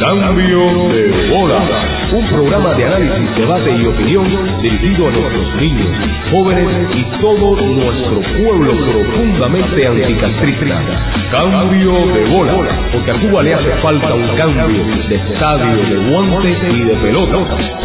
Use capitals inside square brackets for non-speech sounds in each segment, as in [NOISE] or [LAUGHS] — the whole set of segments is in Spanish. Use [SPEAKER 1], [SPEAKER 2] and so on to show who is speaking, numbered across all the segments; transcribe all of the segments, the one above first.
[SPEAKER 1] Cambio de bola. Un programa de análisis, debate y opinión dirigido a nuestros niños, jóvenes y todo nuestro pueblo profundamente anticastrista. Cambio de bola. Porque a Cuba le hace falta un cambio de estadio, de guantes y de pelota.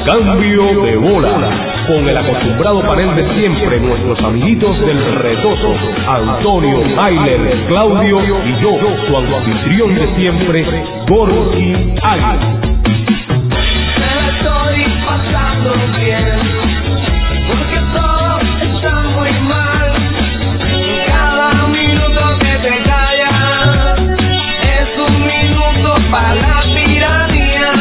[SPEAKER 1] Cambio de bola. Con el acostumbrado panel de siempre, nuestros amiguitos del retoso, Antonio, Ayler, Claudio y yo, su anfitrión de siempre, Gorky Águila.
[SPEAKER 2] Me estoy pasando bien, porque todo está muy mal. Cada minuto que te callas es un minuto para la tiranía.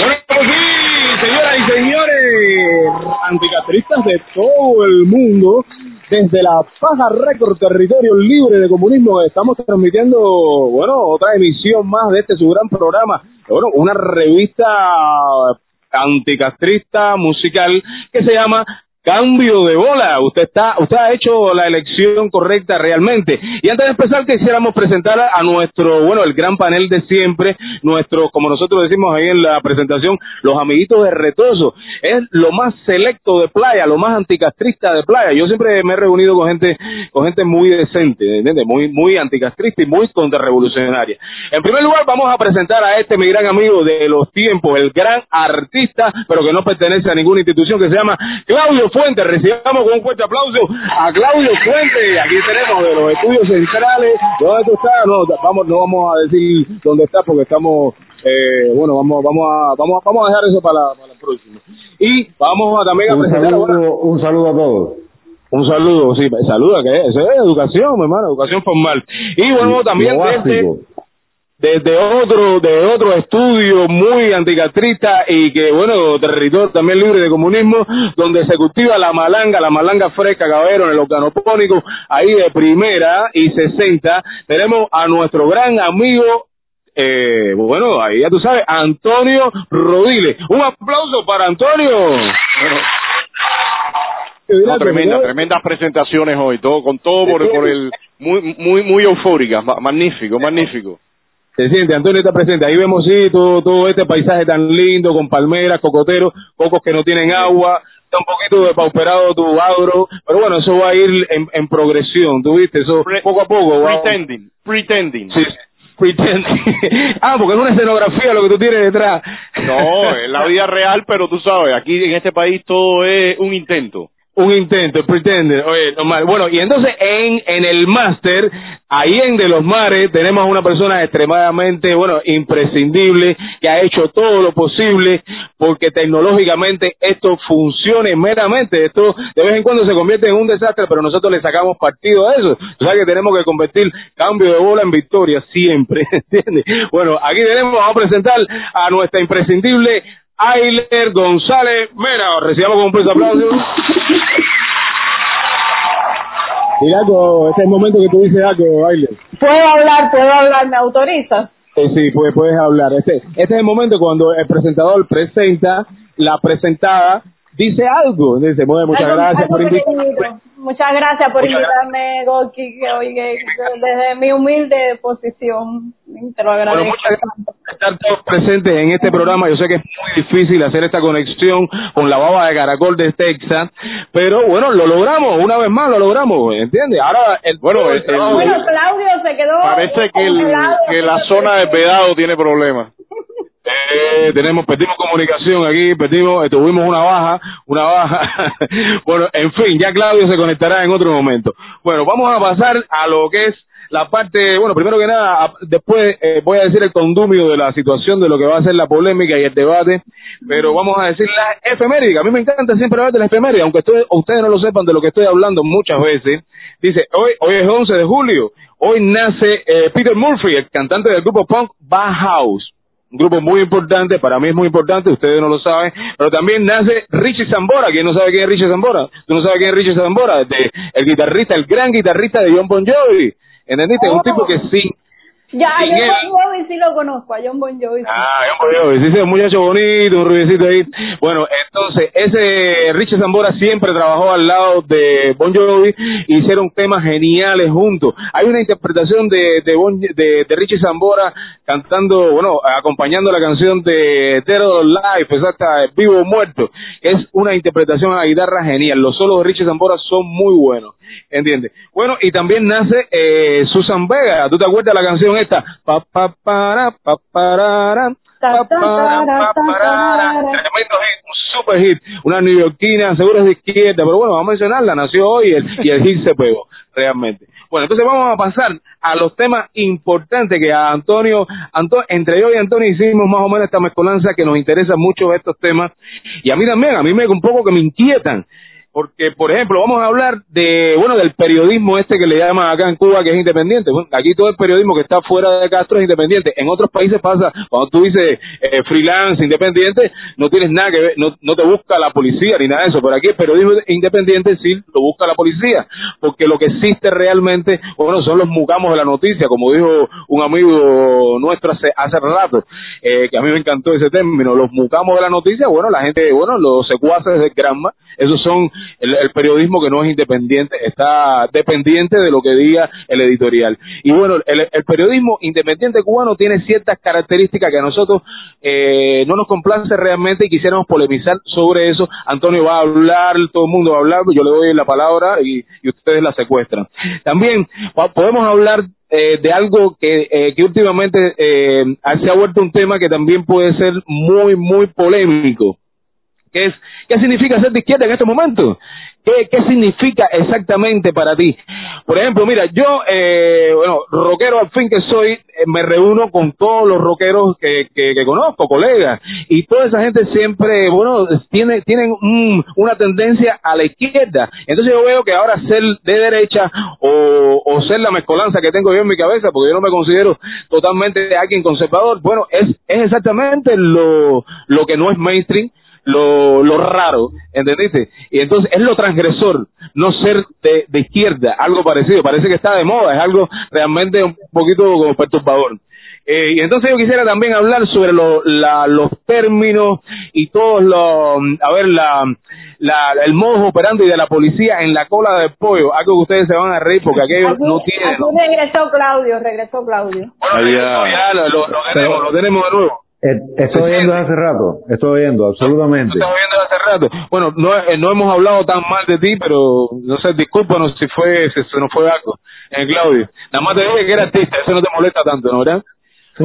[SPEAKER 3] Bueno, pues sí, señoras y señores, anticastristas de todo el mundo, desde la Paja Record Territorio Libre de Comunismo, estamos transmitiendo, bueno, otra emisión más de este su gran programa, bueno, una revista anticastrista musical que se llama Cambio de bola, usted está, usted ha hecho la elección correcta realmente. Y antes de empezar quisiéramos presentar a nuestro, bueno, el gran panel de siempre, nuestro, como nosotros decimos ahí en la presentación, los amiguitos de Retoso. Es lo más selecto de playa, lo más anticastrista de playa. Yo siempre me he reunido con gente, con gente muy decente, ¿entiendes? Muy, muy anticastrista y muy contrarrevolucionaria. En primer lugar vamos a presentar a este mi gran amigo de los tiempos, el gran artista, pero que no pertenece a ninguna institución, que se llama Claudio Fuentes. Recibamos con un fuerte aplauso a Claudio Fuentes. Aquí tenemos de los estudios centrales. ¿Dónde tú estás? No, vamos, no vamos a decir dónde está porque estamos, eh, bueno, vamos, vamos a, vamos, a- vamos a dejar eso para la, para la próxima. Y vamos a también a
[SPEAKER 4] Un
[SPEAKER 3] presentar ahora-
[SPEAKER 4] un saludo a todos.
[SPEAKER 3] un saludo, sí, saluda, que eso es educación, mi hermano, educación formal. Y bueno, también desde. Desde otro, de otro estudio muy anticastrista y que, bueno, territorio también libre de comunismo, donde se cultiva la malanga, la malanga fresca, caballero, en el organopónico, ahí de primera y 60, tenemos a nuestro gran amigo eh, bueno, ahí ya tú sabes, Antonio Rodiles. Un aplauso para Antonio.
[SPEAKER 5] No, tremenda, tremendas presentaciones hoy, todo con todo por, por el muy muy muy eufóricas, ma- magnífico, magnífico.
[SPEAKER 3] Se siente, Antonio está presente. Ahí vemos, sí, todo, todo este paisaje tan lindo, con palmeras, cocoteros, cocos que no tienen agua, está un poquito depauperado tu agro, pero bueno, eso va a ir en, en progresión, ¿tú viste? Eso
[SPEAKER 5] Pre-
[SPEAKER 3] poco a poco va
[SPEAKER 5] Pretending, pretending.
[SPEAKER 3] Sí, pretend. [LAUGHS] ah, porque es una escenografía lo que tú tienes detrás.
[SPEAKER 5] No, en la vida real, pero tú sabes, aquí en este país todo es un intento.
[SPEAKER 3] Un intento, pretender, oye, normal. Bueno, y entonces en, en el máster, ahí en De los Mares, tenemos una persona extremadamente, bueno, imprescindible, que ha hecho todo lo posible porque tecnológicamente esto funcione meramente. Esto de vez en cuando se convierte en un desastre, pero nosotros le sacamos partido a eso. O sea que tenemos que convertir cambio de bola en victoria siempre, [LAUGHS] ¿entiendes? Bueno, aquí tenemos, a presentar a nuestra imprescindible Ailer González Mera. Recibamos con un fuerte aplauso. Mira, este es el momento que tú dices algo, Ailer.
[SPEAKER 6] Puedo hablar, puedo hablar, ¿me autorizas?
[SPEAKER 3] Eh, sí, pues puedes hablar. Este, este es el momento cuando el presentador presenta, la presentada dice algo. Dice, bueno, muchas
[SPEAKER 6] Algo-
[SPEAKER 3] gracias
[SPEAKER 6] algo
[SPEAKER 3] por invitarme.
[SPEAKER 6] pequeñito. Muchas gracias por invitarme, Goki, que hoy que- desde mi humilde posición te lo
[SPEAKER 3] Bueno,
[SPEAKER 6] agradezco.
[SPEAKER 3] muchas gracias por estar todos presentes en este programa. Yo sé que es muy difícil hacer esta conexión con la baba de caracol de Texas, pero bueno, lo logramos, una vez más lo logramos, ¿entiendes? Ahora, el,
[SPEAKER 5] Bueno, el-
[SPEAKER 3] trabajo-
[SPEAKER 6] bueno, Claudio se quedó
[SPEAKER 5] Parece que, el, que la zona de Vedado tiene problemas.
[SPEAKER 3] Eh, tenemos, perdimos comunicación aquí, perdimos, eh, tuvimos una baja, una baja. [LAUGHS] bueno, en fin, ya Claudio se conectará en otro momento. Bueno, vamos a pasar a lo que es la parte, bueno, primero que nada, después eh, voy a decir el condumio de la situación, de lo que va a ser la polémica y el debate, pero vamos a decir la efeméride. A mí me encanta siempre hablar de la efeméride, aunque ustedes, ustedes no lo sepan de lo que estoy hablando muchas veces. Dice, hoy, hoy es 11 de julio, hoy nace eh, Peter Murphy, el cantante del grupo punk Bauhaus un grupo muy importante, para mí es muy importante, ustedes no lo saben, pero también nace Richie Zambora, ¿quién no sabe quién es Richie Zambora? ¿Tú no sabes quién es Richie Zambora? De- el guitarrista, el gran guitarrista de John Bon Jovi, ¿entendiste? Un tipo que sí,
[SPEAKER 6] Ya, a John Bon Jovi sí lo conozco, a John Bon Jovi. sí.
[SPEAKER 3] Ah, John Bon Jovi, sí, sí, un muchacho bonito, un rubiecito ahí. Bueno, entonces, ese Richie Zambora siempre trabajó al lado de Bon Jovi, hicieron temas geniales juntos. Hay una interpretación de, de, bon, de, de Richie Zambora cantando, bueno, acompañando la canción de Dead or Life, exacta, Vivo o Muerto. Es una interpretación a guitarra genial. Los solos de Richie Zambora son muy buenos, ¿entiendes? Bueno, y también nace eh, Susan Vega. ¿Tú te acuerdas de la canción esta? Pa, pa, para, pa, parara, pa, para, pa, parara. Tremendo hit, un super hit. Una neoyorquina, seguro es de izquierda, pero bueno, vamos a mencionarla. Nació hoy el, y el hit se pegó, realmente. Bueno, entonces vamos a pasar a los temas importantes que a Antonio, Anto- entre yo y Antonio hicimos más o menos esta mezcolanza que nos interesa mucho estos temas. Y a mí también, a mí me un poco que me inquietan. Porque, por ejemplo, vamos a hablar de, bueno, del periodismo este que le llaman acá en Cuba, que es independiente. Bueno, aquí todo el periodismo que está fuera de Castro es independiente. En otros países pasa, cuando tú dices eh, freelance, independiente, no tienes nada que ver, no, no te busca la policía ni nada de eso. Pero aquí el periodismo independiente sí lo busca la policía. Porque lo que existe realmente, bueno, son los mucamos de la noticia, como dijo un amigo nuestro hace, hace rato, eh, que a mí me encantó ese término, los mucamos de la noticia, bueno, la gente, bueno, los secuaces de Granma, esos son el, periodismo que no es independiente, está dependiente de lo que diga el editorial. Y bueno, el, periodismo independiente cubano tiene ciertas características que a nosotros eh, no nos complace realmente y quisiéramos polemizar sobre eso. Antonio va a hablar, todo el mundo va a hablar, yo le doy la palabra y, y ustedes la secuestran. También podemos hablar eh, de algo que, eh, que últimamente eh, se ha vuelto un tema que también puede ser muy, muy polémico ¿Qué, es, ¿Qué significa ser de izquierda en estos momentos? ¿Qué, ¿Qué significa exactamente para ti? Por ejemplo, mira, yo, eh, bueno, rockero al fin que soy, eh, me reúno con todos los rockeros que conozco, colegas, y toda esa gente siempre, bueno, tiene, tienen un- una tendencia a la izquierda. Entonces yo veo que ahora ser de derecha o, o ser la mezcolanza que tengo yo en mi cabeza, porque yo no me considero totalmente alguien conservador, bueno, es, es exactamente lo, lo que no es mainstream, lo, lo raro, ¿entendiste? Y entonces es lo transgresor, no ser de, de izquierda, algo parecido, parece que está de moda, es algo realmente un poquito como perturbador. Eh, y entonces yo quisiera también hablar sobre lo- la- los términos y todos los, a ver, la, la, el modo operandi de la policía en la cola del pollo, algo que ustedes se van a reír porque aquello
[SPEAKER 6] Aquí,
[SPEAKER 3] no tiene.
[SPEAKER 6] aquí regresó Claudio, regresó Claudio.
[SPEAKER 3] Bueno,
[SPEAKER 5] ya.
[SPEAKER 3] ya lo, lo- lo tenemos, lo tenemos de nuevo.
[SPEAKER 4] Eh, Estoy oyendo hace rato, estoy oyendo, absolutamente.
[SPEAKER 3] Estamos viendo hace rato. Bueno, no, eh, no hemos hablado tan mal de ti, pero no sé, discúlpanos si fue, si se nos fue algo. Eh, Claudio, nada más te dije que era artista, eso no te molesta tanto, ¿no, verdad?
[SPEAKER 4] Sí.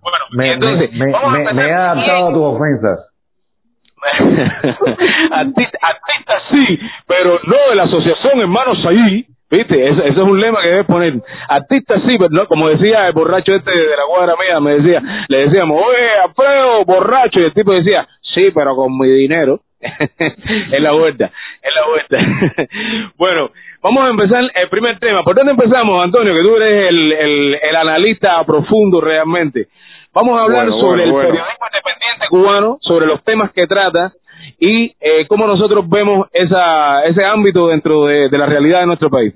[SPEAKER 3] Bueno,
[SPEAKER 4] me,
[SPEAKER 3] entonces,
[SPEAKER 4] me,
[SPEAKER 3] vamos a
[SPEAKER 4] me-
[SPEAKER 3] empezar
[SPEAKER 4] me he adaptado a tus ofensas. [LAUGHS]
[SPEAKER 3] artista, artista sí, pero no de la asociación Hermanos Ahí. ¿Viste? Eso, eso es un lema que debes poner. Artista sí, pero no, como decía el borracho este de la cuadra mía, me decía, le decíamos, oye, Alfredo, borracho, y el tipo decía, sí, pero con mi dinero. [LAUGHS] es la vuelta, es la vuelta. [LAUGHS] bueno, vamos a empezar el primer tema. ¿Por dónde empezamos, Antonio? Que tú eres el, el, el analista profundo realmente. Vamos a hablar
[SPEAKER 5] Bueno,
[SPEAKER 3] sobre
[SPEAKER 5] bueno,
[SPEAKER 3] el
[SPEAKER 5] bueno.
[SPEAKER 3] periodismo independiente cubano, sobre los temas que trata y eh, cómo nosotros vemos esa, ese ámbito dentro de, la realidad de nuestro país.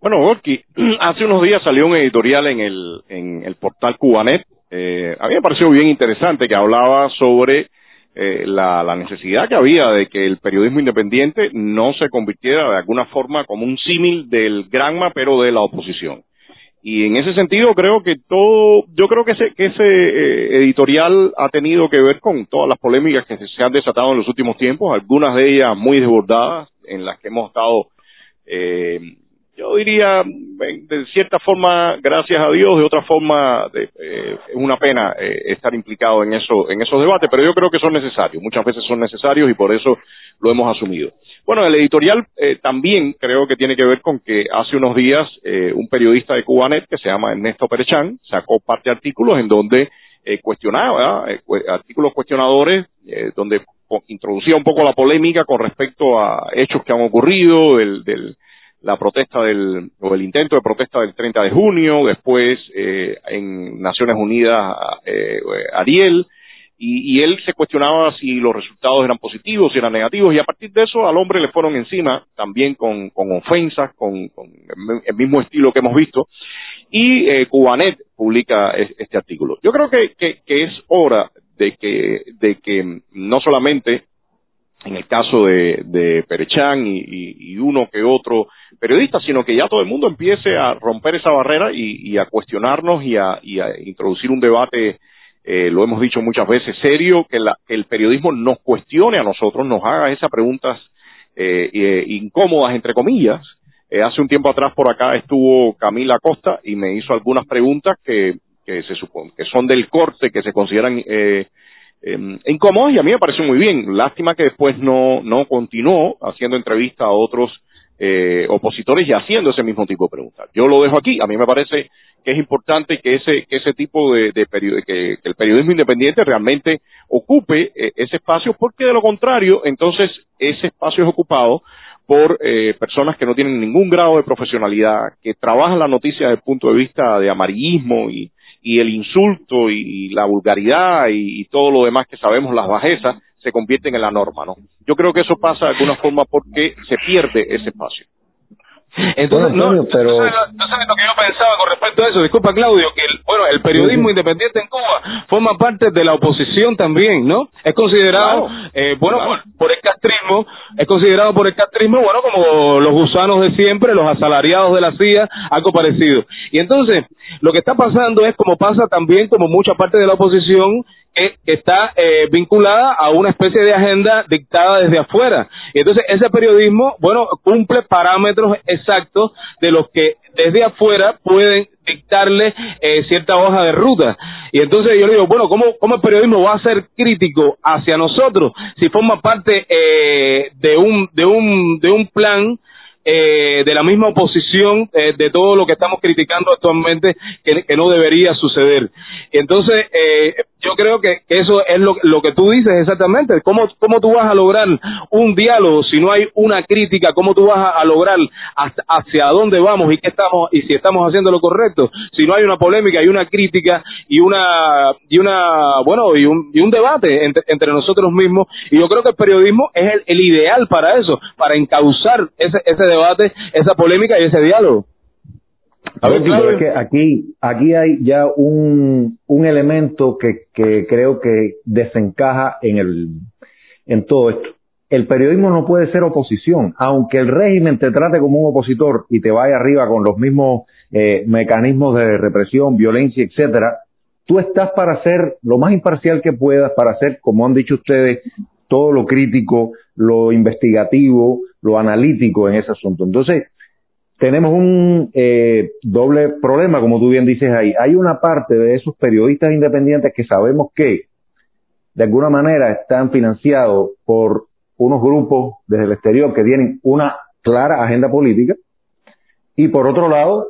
[SPEAKER 5] Bueno, Gorky, [CLEARS THROAT] hace unos días salió un editorial en el, en el portal Cubanet. Eh, a me pareció bien interesante que hablaba sobre eh, la, la necesidad que había de que el periodismo independiente no se convirtiera de alguna forma como un símil del Granma, pero de la oposición. Y en ese sentido creo que todo, yo creo que ese, que ese eh, editorial ha tenido que ver con todas las polémicas que se, han desatado en los últimos tiempos, algunas de ellas muy desbordadas, en las que hemos estado eh, yo diría, eh, de cierta forma, gracias a Dios, de otra forma, eh, es una pena eh, estar implicado en eso, en esos debates, pero yo creo que son necesarios, muchas veces son necesarios y por eso lo hemos asumido. Bueno, el editorial eh, también creo que tiene que ver con que hace unos días eh, un periodista de Cubanet que se llama Ernesto Perechán sacó parte de artículos en donde eh, cuestionaba, eh, cu- artículos cuestionadores, eh, donde introducía un poco la polémica con respecto a hechos que han ocurrido, del, del, la protesta del, o el intento de protesta del 30 de junio, después eh, en Naciones Unidas eh, Ariel, y, y él se cuestionaba si los resultados eran positivos, si eran negativos, y a partir de eso al hombre le fueron encima también con, con ofensas, con, con el mismo estilo que hemos visto. y eh, Cubanet publica es- este artículo. Yo creo que, que, que es hora de que, de que no solamente en el caso de, de Perechán y, uno que otro periodista, sino que ya todo el mundo empiece a romper esa barrera y, y a cuestionarnos y a, y a introducir un debate, eh, lo hemos dicho muchas veces, serio, que, la- que el periodismo nos cuestione a nosotros, nos haga esas preguntas eh, eh, incómodas, entre comillas. Eh, hace un tiempo atrás por acá estuvo Camila Costa y me hizo algunas preguntas que, que se supone que son del corte, que se consideran eh, eh, y a mí me pareció muy bien. Lástima que después no, no continuó haciendo entrevista a otros eh, opositores y haciendo ese mismo tipo de preguntas. Yo lo dejo aquí. A mí me parece que es importante que ese, que ese tipo de, de que el periodismo independiente realmente ocupe eh, ese espacio, porque de lo contrario, entonces ese espacio es ocupado por eh, personas que no tienen ningún grado de profesionalidad, que trabajan la noticia desde el punto de vista de amarillismo y, y el insulto y, la vulgaridad y, todo lo demás que sabemos, las bajezas, se convierten en la norma, ¿no? Yo creo que eso pasa de alguna forma porque se pierde ese espacio.
[SPEAKER 3] Entonces,
[SPEAKER 4] Bueno,
[SPEAKER 3] no,
[SPEAKER 4] pero-
[SPEAKER 3] tú sabes, tú sabes lo que yo pensaba con respecto a eso, disculpa Claudio, que el, bueno, el periodismo independiente en Cuba forma parte de la oposición también, ¿no? Es considerado,
[SPEAKER 5] Claro.
[SPEAKER 3] eh, bueno,
[SPEAKER 5] Claro.
[SPEAKER 3] por, por el castrismo, es considerado por el castrismo, bueno, como los gusanos de siempre, los asalariados de la CIA, algo parecido. Y entonces, lo que está pasando es como pasa también como mucha parte de la oposición, que está eh, vinculada a una especie de agenda dictada desde afuera. Y entonces ese periodismo, bueno, cumple parámetros exactos de los que desde afuera pueden dictarle eh, cierta hoja de ruta. Y entonces yo le digo, bueno, ¿cómo, ¿cómo el periodismo va a ser crítico hacia nosotros si forma parte eh, de un de un de un plan eh, de la misma oposición eh, de todo lo que estamos criticando actualmente que, no debería suceder. Entonces, eh, yo creo que eso es lo, lo que tú dices exactamente. ¿Cómo, ¿Cómo tú vas a lograr un diálogo si no hay una crítica? ¿Cómo tú vas a, a lograr hasta- hacia dónde vamos y qué estamos y si estamos haciendo lo correcto? Si no hay una polémica y una crítica y una y una bueno y un, y un debate entre, entre nosotros mismos. Y yo creo que el periodismo es el, el ideal para eso, para encauzar ese, ese debate, esa polémica y ese diálogo.
[SPEAKER 4] A ver,
[SPEAKER 3] Claro.
[SPEAKER 4] es que aquí, aquí hay ya un, un elemento que, que creo que desencaja en, el, en todo esto. El periodismo no puede ser oposición, aunque el régimen te trate como un opositor y te vaya arriba con los mismos eh, mecanismos de represión, violencia, etcétera. Tú estás para ser lo más imparcial que puedas, para hacer, como han dicho ustedes, todo lo crítico, lo investigativo, lo analítico en ese asunto. Entonces, tenemos un eh, doble problema, como tú bien dices ahí. Hay una parte de esos periodistas independientes que sabemos que de alguna manera están financiados por unos grupos desde el exterior que tienen una clara agenda política y por otro lado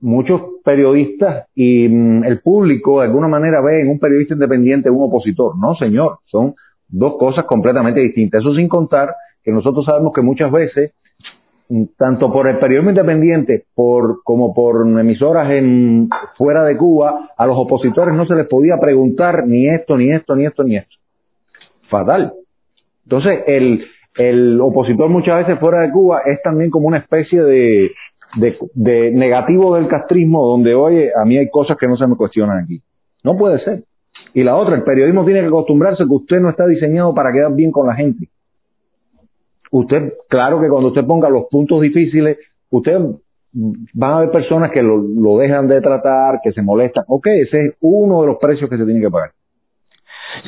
[SPEAKER 4] muchos periodistas y mm, el público de alguna manera ve en un periodista independiente un opositor. No, señor, son dos cosas completamente distintas. Eso sin contar que nosotros sabemos que muchas veces mm, tanto por el periodismo independiente por como por emisoras en fuera de Cuba a los opositores no se les podía preguntar ni esto ni esto ni esto ni esto. Fatal. Entonces el el opositor muchas veces fuera de Cuba es también como una especie de de, de negativo del castrismo donde oye a mí hay cosas que no se me cuestionan aquí no puede ser. Y la otra el periodismo tiene que acostumbrarse que usted no está diseñado para quedar bien con la gente usted, claro que cuando usted ponga los puntos difíciles, usted van a haber personas que lo, lo dejan de tratar, que se molestan. Ok, ese es uno de los precios que se tiene que pagar.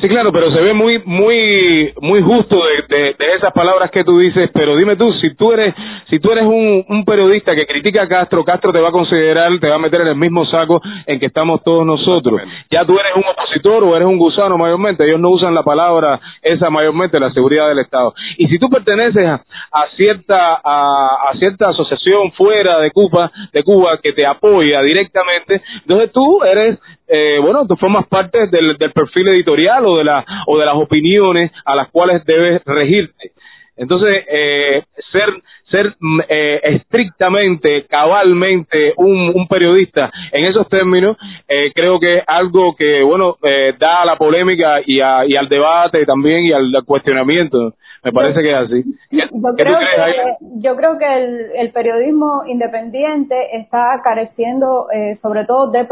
[SPEAKER 3] Sí, claro, pero se ve muy, muy, muy justo de, de, de esas palabras que tú dices. Pero dime tú, si tú eres, si tú eres un, un periodista que critica a Castro, Castro te va a considerar, te va a meter en el mismo saco en que estamos todos nosotros. Ya tú eres un opositor o eres un gusano mayormente. Ellos no usan la palabra esa mayormente, la seguridad del Estado. Y si tú perteneces a, a cierta, a, a cierta asociación fuera de Cuba, de Cuba que te apoya directamente, entonces tú eres eh, bueno, tú formas parte del, del perfil editorial o de, la, o de las opiniones a las cuales debes regirte. Entonces, eh, ser ser mm, eh, estrictamente, cabalmente un, un periodista en esos términos, eh, creo que es algo que, bueno, eh, da a la polémica y, a, y al debate también y al, cuestionamiento. Me parece que es así.
[SPEAKER 6] Yo creo, que, yo creo que el, el periodismo independiente está careciendo eh, sobre todo de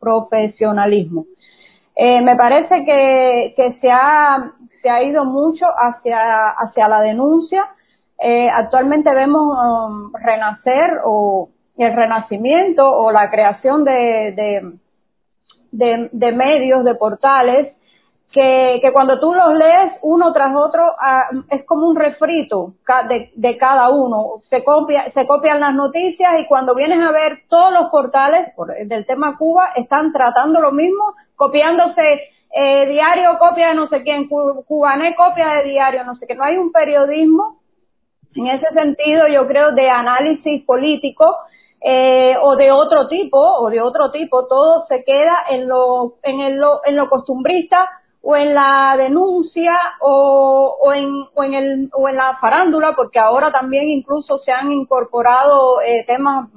[SPEAKER 6] profesionalismo. Eh, me parece que, que se, ha, se ha ido mucho hacia, hacia la denuncia, eh, actualmente vemos um, renacer o el renacimiento o la creación de, de, de, medios, de portales, que, que, cuando tú los lees uno tras otro ah, es como un refrito de, de, cada uno. Se, copia, se copian las noticias y cuando vienes a ver todos los portales del tema Cuba están tratando lo mismo, copiándose eh, diario, copia de no sé quién, cubané copia de diario, no sé qué. No hay un periodismo en ese sentido, yo creo de análisis político eh, o de otro tipo, o de otro tipo, todo se queda en lo, en el, en lo costumbrista o en la denuncia o, o, en, o, en el, o en la farándula, porque ahora también incluso se han incorporado eh, temas,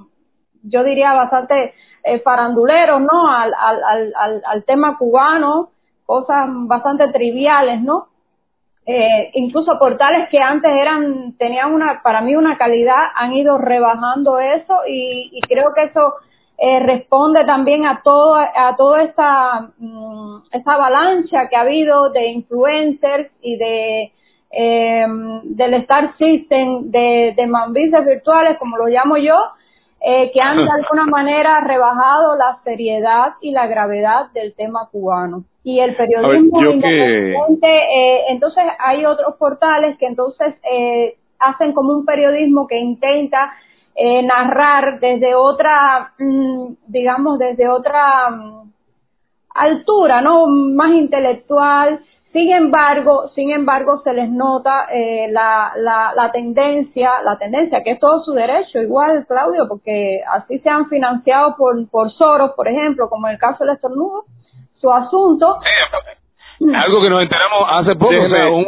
[SPEAKER 6] yo diría, bastante eh, faranduleros, ¿no? Al, al, al, al tema cubano, cosas bastante triviales, ¿no? eh, incluso portales que antes eran tenían una para mí una calidad han ido rebajando eso y, y creo que eso eh, responde también a todo a toda esa mm, esa avalancha que ha habido de influencers y de eh, del Star System de, de mambises virtuales como lo llamo yo eh, que han de [LAUGHS] alguna manera rebajado la seriedad y la gravedad del tema cubano. Y el periodismo independiente, eh, entonces hay otros portales que entonces eh, hacen como un periodismo que intenta eh, narrar desde otra, mm, digamos, desde otra mm, altura, ¿no? Más intelectual. Sin embargo, sin embargo, se les nota eh, la, la, la tendencia, la tendencia, que es todo su derecho, igual, Claudio, porque así se han financiado por, por Soros, por ejemplo, como en el caso del estornudo, su asunto.
[SPEAKER 3] algo que nos enteramos hace poco, un,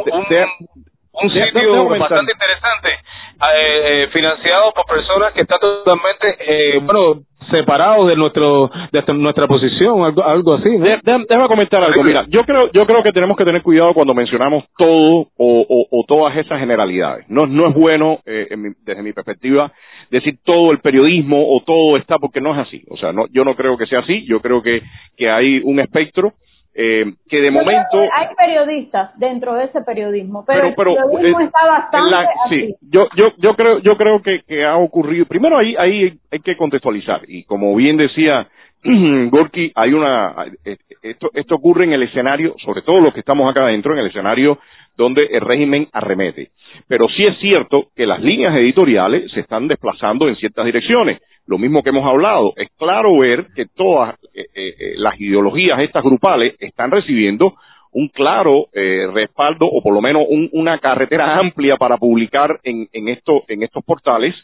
[SPEAKER 3] un, sitio bastante interesante, eh, eh, financiado por personas que están totalmente, eh, bueno, separados de nuestro de nuestra posición, algo, algo así.
[SPEAKER 5] déjame comentar algo. Mira, yo creo yo creo que tenemos que tener cuidado cuando mencionamos todo o, o, todas esas generalidades. No no es bueno eh, desde mi perspectiva decir todo el periodismo o todo está porque no es así. O sea, no, yo no creo que sea así. Yo creo que, que hay un espectro eh, que de momento
[SPEAKER 6] hay periodistas dentro de ese periodismo pero, el periodismo eh, está bastante
[SPEAKER 5] sí yo yo yo creo yo creo que, que ha ocurrido primero ahí ahí hay que contextualizar y como bien decía [CLEARS THROAT] Gorky hay una eh, esto esto ocurre en el escenario sobre todo los que estamos acá adentro en el escenario donde el régimen arremete. Pero sí es cierto que las líneas editoriales se están desplazando en ciertas direcciones. Lo mismo que hemos hablado, es claro ver que todas eh, eh, eh, las ideologías estas grupales están recibiendo un claro respaldo o por lo menos una carretera amplia para publicar en, en, esto, en estos portales.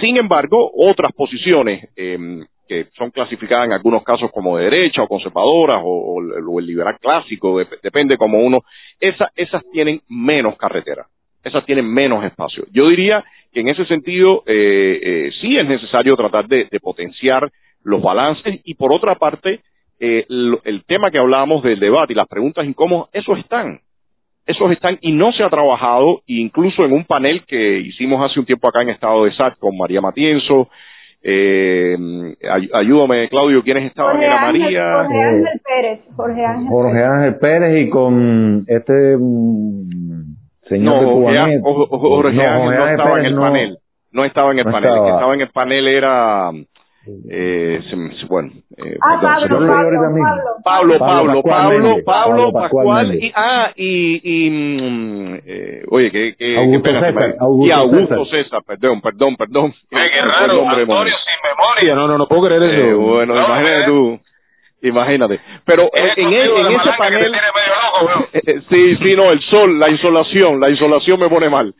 [SPEAKER 5] Sin embargo, otras posiciones que son clasificadas en algunos casos como de derecha o conservadoras o, el liberal clásico, depende como uno, esas, esas tienen menos carretera, esas tienen menos espacio. Yo diría que en ese sentido eh, eh, sí es necesario tratar de, potenciar los balances y por otra parte eh, el, tema que hablábamos del debate y las preguntas incómodas, esos están, esos están y no se ha trabajado incluso en un panel que hicimos hace un tiempo acá en Estado de SAT con María Matienzo, eh, ayúdame, Claudio, ¿quiénes estaban?
[SPEAKER 6] Jorge
[SPEAKER 5] Era María.
[SPEAKER 6] Jorge Ángel Pérez. Jorge Ángel,
[SPEAKER 4] Jorge Ángel Pérez y con este mm, señor
[SPEAKER 5] no,
[SPEAKER 4] de
[SPEAKER 5] Jorge, Jorge, Ángel no estaba en el panel. No estaba en el panel. El que estaba en el panel era eh, bueno, eh,
[SPEAKER 6] ah, Pablo, Pablo,
[SPEAKER 5] Pablo, Pablo, Pablo, Pablo, Pascual, y, ah, y, y mm, eh, oye, que, que,
[SPEAKER 4] Augusto César,
[SPEAKER 5] y Augusto César. perdón, perdón, perdón.
[SPEAKER 3] qué raro, Antonio sin memoria, no, no, no puedo creer eso.
[SPEAKER 5] Eh, bueno, no, imagínate tú. Imagínate. Pero en, en, en ese panel... [LAUGHS] sí, sí, no, el sol, la insolación, la insolación me pone mal.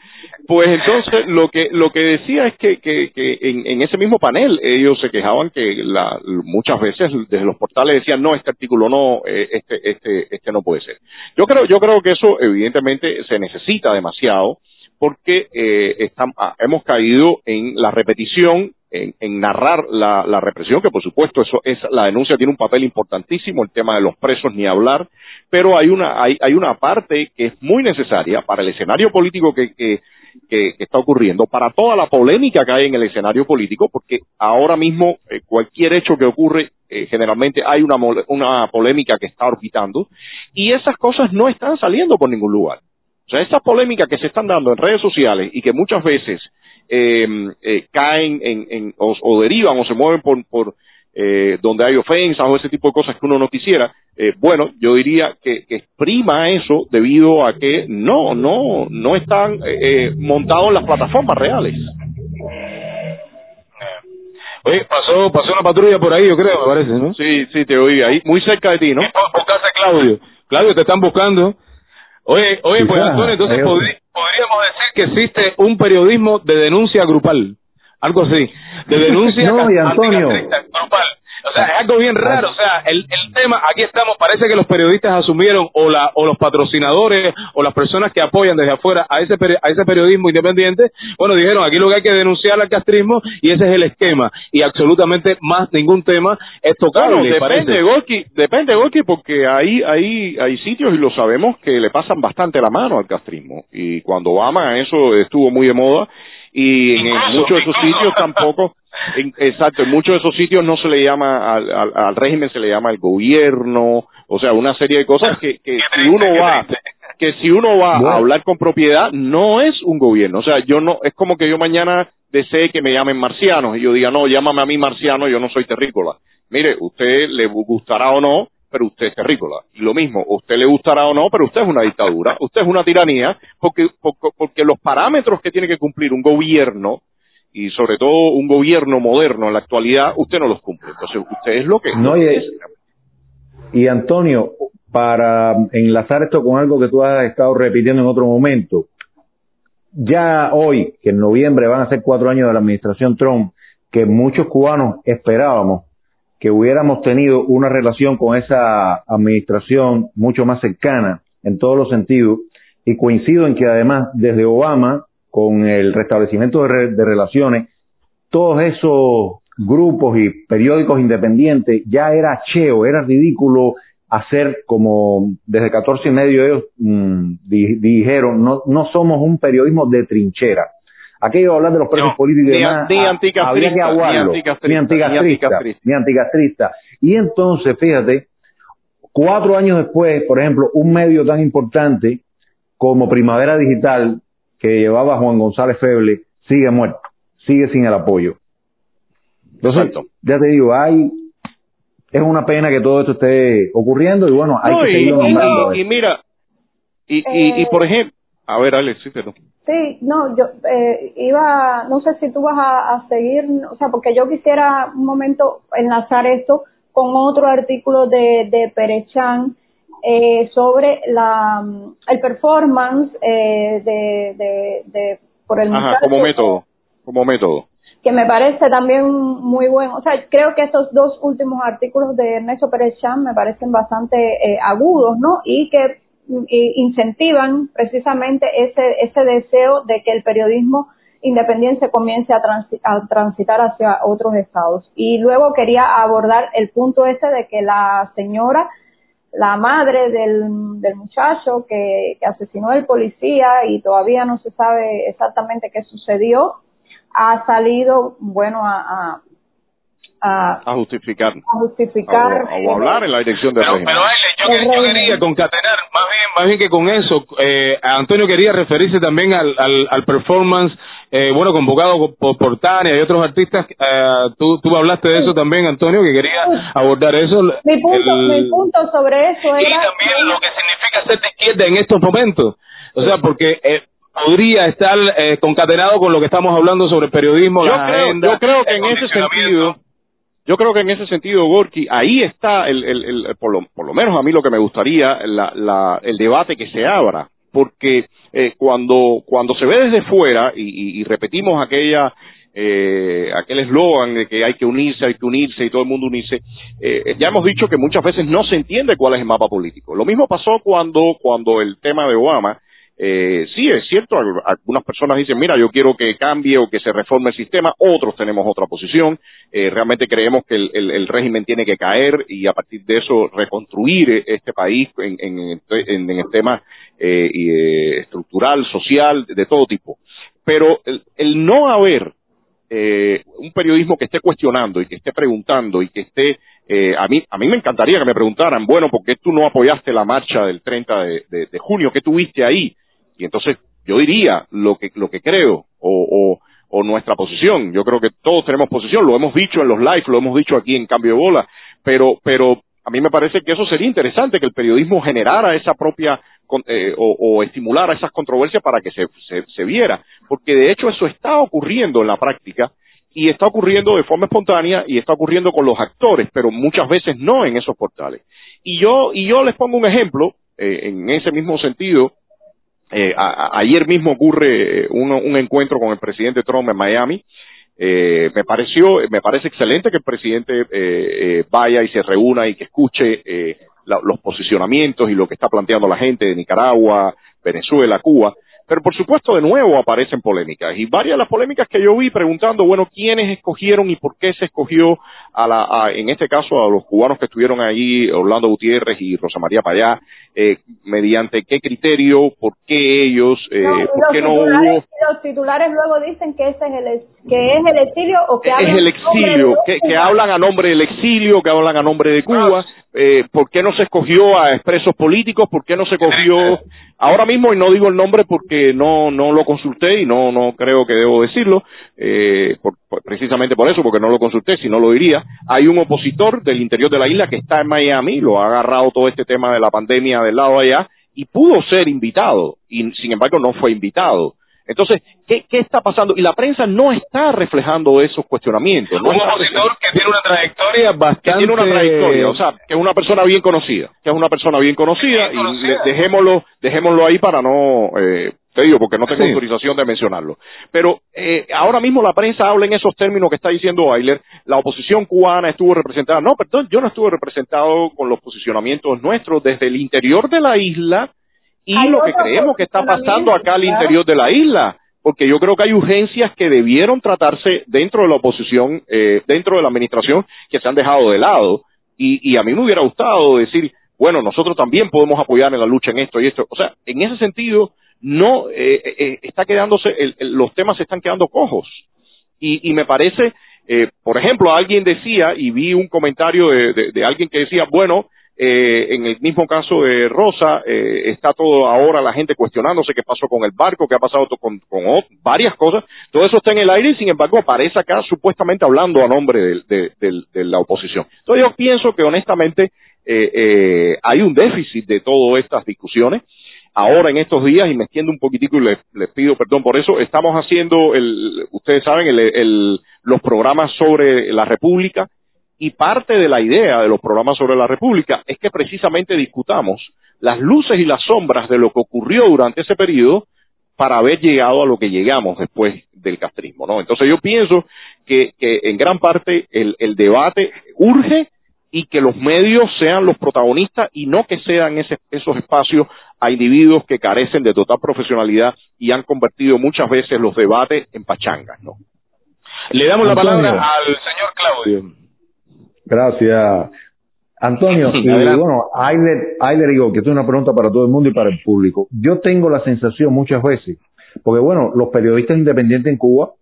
[SPEAKER 5] Pues entonces lo que lo que decía es que, que, que en, en, ese mismo panel ellos se quejaban que la, muchas veces desde los portales decían no este artículo no eh, este este este no puede ser. Yo creo yo creo que eso evidentemente se necesita demasiado porque eh, ah, hemos caído en la repetición, en, narrar la, represión, que por supuesto eso es la denuncia tiene un papel importantísimo, el tema de los presos ni hablar, pero hay una hay, hay una parte que es muy necesaria para el escenario político que, que, que, está ocurriendo, para toda la polémica que hay en el escenario político, porque ahora mismo eh, cualquier hecho que ocurre eh, generalmente hay una, una polémica que está orbitando y esas cosas no están saliendo por ningún lugar. O sea, esas polémicas que se están dando en redes sociales y que muchas veces eh, eh, caen en, en o, derivan o se mueven por, por eh, donde hay ofensas o ese tipo de cosas que uno no quisiera, eh, bueno, yo diría que, que, exprima eso debido a que no, no, no están eh, eh montados en las plataformas reales.
[SPEAKER 3] Oye, pasó, pasó una patrulla por ahí, yo creo, me parece, ¿no?
[SPEAKER 5] Sí, sí, te oí ahí, muy cerca de ti, ¿no?
[SPEAKER 3] Buscarse Claudio. Claudio, te están buscando. Oye, oye, pues Antonio, entonces podríamos decir que existe un periodismo de denuncia grupal, algo así, de [LAUGHS] denuncia
[SPEAKER 4] no, y Antonio,
[SPEAKER 3] grupal. O sea, es algo bien raro. O sea, el, el tema, aquí estamos, parece que los periodistas asumieron, o, la, o los patrocinadores, o las personas que apoyan desde afuera a ese, a ese periodismo independiente, bueno, dijeron, aquí lo que hay que denunciar al castrismo, y ese es el esquema. Y absolutamente más ningún tema es tocable.
[SPEAKER 5] depende, Gorky, depende, Gorky, porque hay, hay, hay sitios, y lo sabemos, que le pasan bastante la mano al castrismo. Y cuando Obama eso estuvo muy de moda, y en muchos de esos sitios tampoco exacto, en muchos de esos sitios no se le llama al, al, régimen, se le llama al gobierno, o sea, una serie de cosas que, que si uno va, que si uno va a hablar con propiedad, no es un gobierno, o sea, yo no, es como que yo mañana desee que me llamen marcianos y yo diga, no, llámame a mí marciano, yo no soy terrícola. Mire, usted le gustará o no, pero usted es terrícola. Y lo mismo, usted le gustará o no, pero usted es una dictadura, usted es una tiranía, porque, porque, los parámetros que tiene que cumplir un gobierno y sobre todo un gobierno moderno en la actualidad, usted no los cumple. Entonces, usted es lo que
[SPEAKER 4] no, y, y Antonio, para enlazar esto con algo que tú has estado repitiendo en otro momento, ya hoy, que en noviembre van a ser cuatro años de la administración Trump, que muchos cubanos esperábamos que hubiéramos tenido una relación con esa administración mucho más cercana en todos los sentidos, y coincido en que además desde Obama con el restablecimiento de, relaciones, todos esos grupos y periódicos independientes ya era cheo, era ridículo hacer como desde 14 y medio ellos mm, dijeron, no, no somos un periodismo de trinchera. Aquello hablar de los presos políticos y demás,
[SPEAKER 5] ni había que aguarlo,
[SPEAKER 4] ni anticastrista, ni anticastrista. Y entonces, fíjate, cuatro años después, por ejemplo, un medio tan importante como Primavera Digital, que llevaba Juan González Feble sigue muerto, sigue sin el apoyo. Entonces, ya te digo, hay es una pena que todo esto esté ocurriendo y bueno, hay que seguirlo
[SPEAKER 5] nombrando. Y, mira, y, y, y, por ejemplo, a ver, Alex, sí, pero...
[SPEAKER 6] Sí, no, yo eh, iba, no sé si tú vas a, a, seguir, o sea, porque yo quisiera un momento enlazar esto con otro artículo de, de Perechán eh, sobre la el performance eh, de, de, de, por el
[SPEAKER 5] Ajá, como método como método.
[SPEAKER 6] Que me parece también muy bueno. O sea creo que estos dos últimos artículos de Ernesto Pérez Chan me parecen bastante eh, agudos no y que incentivan precisamente ese ese deseo de que el periodismo independiente comience a, transitar hacia otros estados. Y luego quería abordar el punto ese de que la señora la madre del, del muchacho que, que asesinó el policía y todavía no se sabe exactamente qué sucedió, ha salido, bueno, a,
[SPEAKER 5] a, a, justificar.
[SPEAKER 6] A justificar.
[SPEAKER 5] O, hablar en la dirección de
[SPEAKER 3] pero, pero yo, yo, quería concatenar, más bien, más bien que con eso, eh, Antonio quería referirse también al, al, al performance eh, bueno, convocado por, por Tania y otros artistas. Eh, tú, tú hablaste de eso también, Antonio, que quería abordar eso.
[SPEAKER 6] Mi punto, mi punto sobre eso era...
[SPEAKER 3] Y también lo que significa ser de izquierda en estos momentos. O sea, porque eh, podría estar eh, concatenado con lo que estamos hablando sobre periodismo,
[SPEAKER 5] yo creo, Yo creo que en ese sentido... Yo creo que en ese sentido, Gorky, ahí está, el, el, el, por, lo, por lo menos a mí lo que me gustaría, la, la, el debate que se abra, porque eh, cuando, cuando se ve desde fuera, y, y, repetimos aquella, eh, aquel eslogan de que hay que unirse, hay que unirse y todo el mundo unirse, eh, ya hemos dicho que muchas veces no se entiende cuál es el mapa político. Lo mismo pasó cuando, cuando el tema de Obama eh, sí, es cierto, algunas personas dicen, mira, yo quiero que cambie o que se reforme el sistema, otros tenemos otra posición, eh, realmente creemos que el, régimen tiene que caer y a partir de eso reconstruir este país en, en, el tema eh, estructural, social, de todo tipo. Pero el, no haber un periodismo que esté cuestionando y que esté preguntando y que esté a mí a mí me encantaría que me preguntaran bueno por qué tú no apoyaste la marcha del 30 de, de junio qué tuviste ahí y entonces yo diría lo que, lo que creo o, o, nuestra posición. Yo creo que todos tenemos posición, lo hemos dicho en los live, lo hemos dicho aquí en Cambio de Bola, pero, pero a mí me parece que eso sería interesante, que el periodismo generara esa propia eh, o, estimulara esas controversias para que se, se, se, viera, porque de hecho eso está ocurriendo en la práctica y está ocurriendo de forma espontánea y está ocurriendo con los actores, pero muchas veces no en esos portales. Y yo, y yo les pongo un ejemplo, eh, en ese mismo sentido, eh, ayer mismo ocurre un, encuentro con el presidente Trump en Miami. Eh, me pareció, me parece excelente que el presidente eh, eh vaya y se reúna y que escuche eh, los posicionamientos y lo que está planteando la gente de Nicaragua, Venezuela, Cuba. Pero por supuesto, de nuevo aparecen polémicas. Y varias de las polémicas que yo vi preguntando, bueno, ¿quiénes escogieron y por qué se escogió a la, en este caso, a los cubanos que estuvieron allí, Orlando Gutiérrez y Rosa María Payá, eh, mediante qué criterio, por qué ellos, eh, por qué no hubo.
[SPEAKER 6] Los titulares luego dicen que ese es el, que es el exilio o que
[SPEAKER 5] es el exilio, que, que, hablan a nombre del exilio, que hablan a nombre de Cuba. Eh, ¿Por qué no se escogió a expresos políticos? ¿Por qué no se cogió ahora mismo y no digo el nombre porque no no lo consulté y no no creo que debo decirlo eh, precisamente por eso porque no lo consulté si no lo diría hay un opositor del interior de la isla que está en Miami lo ha agarrado todo este tema de la pandemia del lado allá y pudo ser invitado y sin embargo no fue invitado entonces, ¿qué, ¿qué, está pasando? Y la prensa no está reflejando esos cuestionamientos.
[SPEAKER 3] Un opositor que tiene una trayectoria bastante... Que
[SPEAKER 5] tiene una trayectoria, o sea, que es una persona bien conocida, que es una persona bien conocida, y dejémoslo, dejémoslo ahí para no... Eh, te digo, porque no tengo autorización de mencionarlo. Pero eh, ahora mismo la prensa habla en esos términos que está diciendo Ayler. La oposición cubana estuvo representada. No, perdón, yo no estuve representado con los posicionamientos nuestros desde el interior de la isla y lo que creemos que está pasando acá al interior de la isla, porque yo creo que hay urgencias que debieron tratarse dentro de la oposición, eh, dentro de la administración, que se han dejado de lado. Y, y a mí me hubiera gustado decir, bueno, nosotros también podemos apoyar en la lucha en esto y esto. O sea, en ese sentido, no eh, eh, está quedándose, los temas se están quedando cojos. Y, y me parece, por ejemplo, alguien decía, y vi un comentario de alguien que decía, bueno, eh, en el mismo caso de Rosa, eh, está todo ahora la gente cuestionándose qué pasó con el barco, qué ha pasado con, con varias cosas. Todo eso está en el aire y sin embargo aparece acá supuestamente hablando a nombre de, de, la oposición. Entonces yo pienso que honestamente eh, eh, hay un déficit de todas estas discusiones. Ahora en estos días, y me extiendo un poquitico y les, pido perdón por eso, estamos haciendo, el, ustedes saben, el, el, los programas sobre la República, y parte de la idea de los programas sobre la República es que precisamente discutamos las luces y las sombras de lo que ocurrió durante ese periodo para haber llegado a lo que llegamos después del castrismo, ¿no? Entonces yo pienso que, en gran parte el, debate urge y que los medios sean los protagonistas y no que sean esos espacios a individuos que carecen de total profesionalidad y han convertido muchas veces los debates en pachangas, ¿no?
[SPEAKER 3] Le damos la palabra al señor Claudio.
[SPEAKER 4] Gracias. Antonio, [LAUGHS] y bueno, Ailer, digo que es una pregunta para todo el mundo y para el público. Yo tengo la sensación muchas veces, porque bueno, los periodistas independientes en Cuba,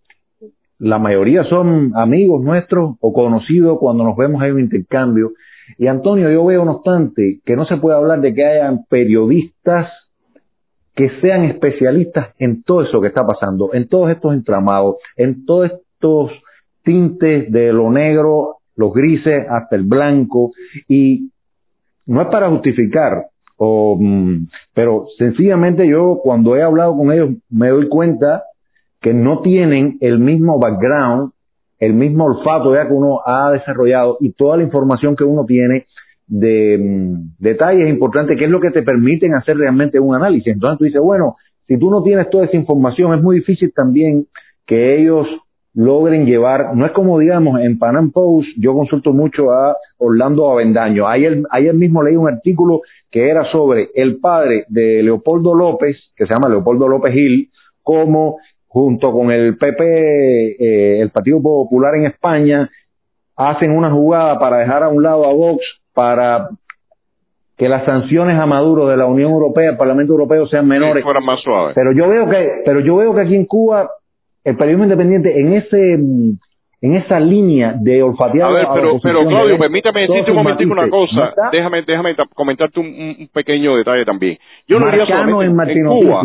[SPEAKER 4] la mayoría son amigos nuestros o conocidos cuando nos vemos hay un intercambio. Y Antonio, yo veo no obstante que no se puede hablar de que hayan periodistas que sean especialistas en todo eso que está pasando, en todos estos entramados, en todos estos tintes de lo negro los grises hasta el blanco y no es para justificar, o, mm, pero sencillamente yo cuando he hablado con ellos me doy cuenta que no tienen el mismo background, el mismo olfato ya que uno ha desarrollado y toda la información que uno tiene de mm, detalles importantes, que es lo que te permiten hacer realmente un análisis. Entonces tú dices, bueno, si tú no tienes toda esa información, es muy difícil también que ellos logren llevar, no es como digamos en Panam Post, yo consulto mucho a Orlando Avendaño, ayer, ayer mismo leí un artículo que era sobre el padre de Leopoldo López, que se llama Leopoldo López Gil, como junto con el PP, eh, el Partido Popular en España, hacen una jugada para dejar a un lado a Vox para que las sanciones a Maduro de la Unión Europea, el Parlamento Europeo sean menores.
[SPEAKER 5] fueran más suaves.
[SPEAKER 4] Pero yo veo que, pero yo veo que aquí en Cuba el periodismo independiente en ese en esa línea de olfatear
[SPEAKER 5] a ver pero pero Claudio permítame decirte un momentico una cosa
[SPEAKER 4] ¿no
[SPEAKER 5] déjame déjame comentarte un, un, pequeño detalle también yo no diría solamente
[SPEAKER 4] en,
[SPEAKER 5] en Cuba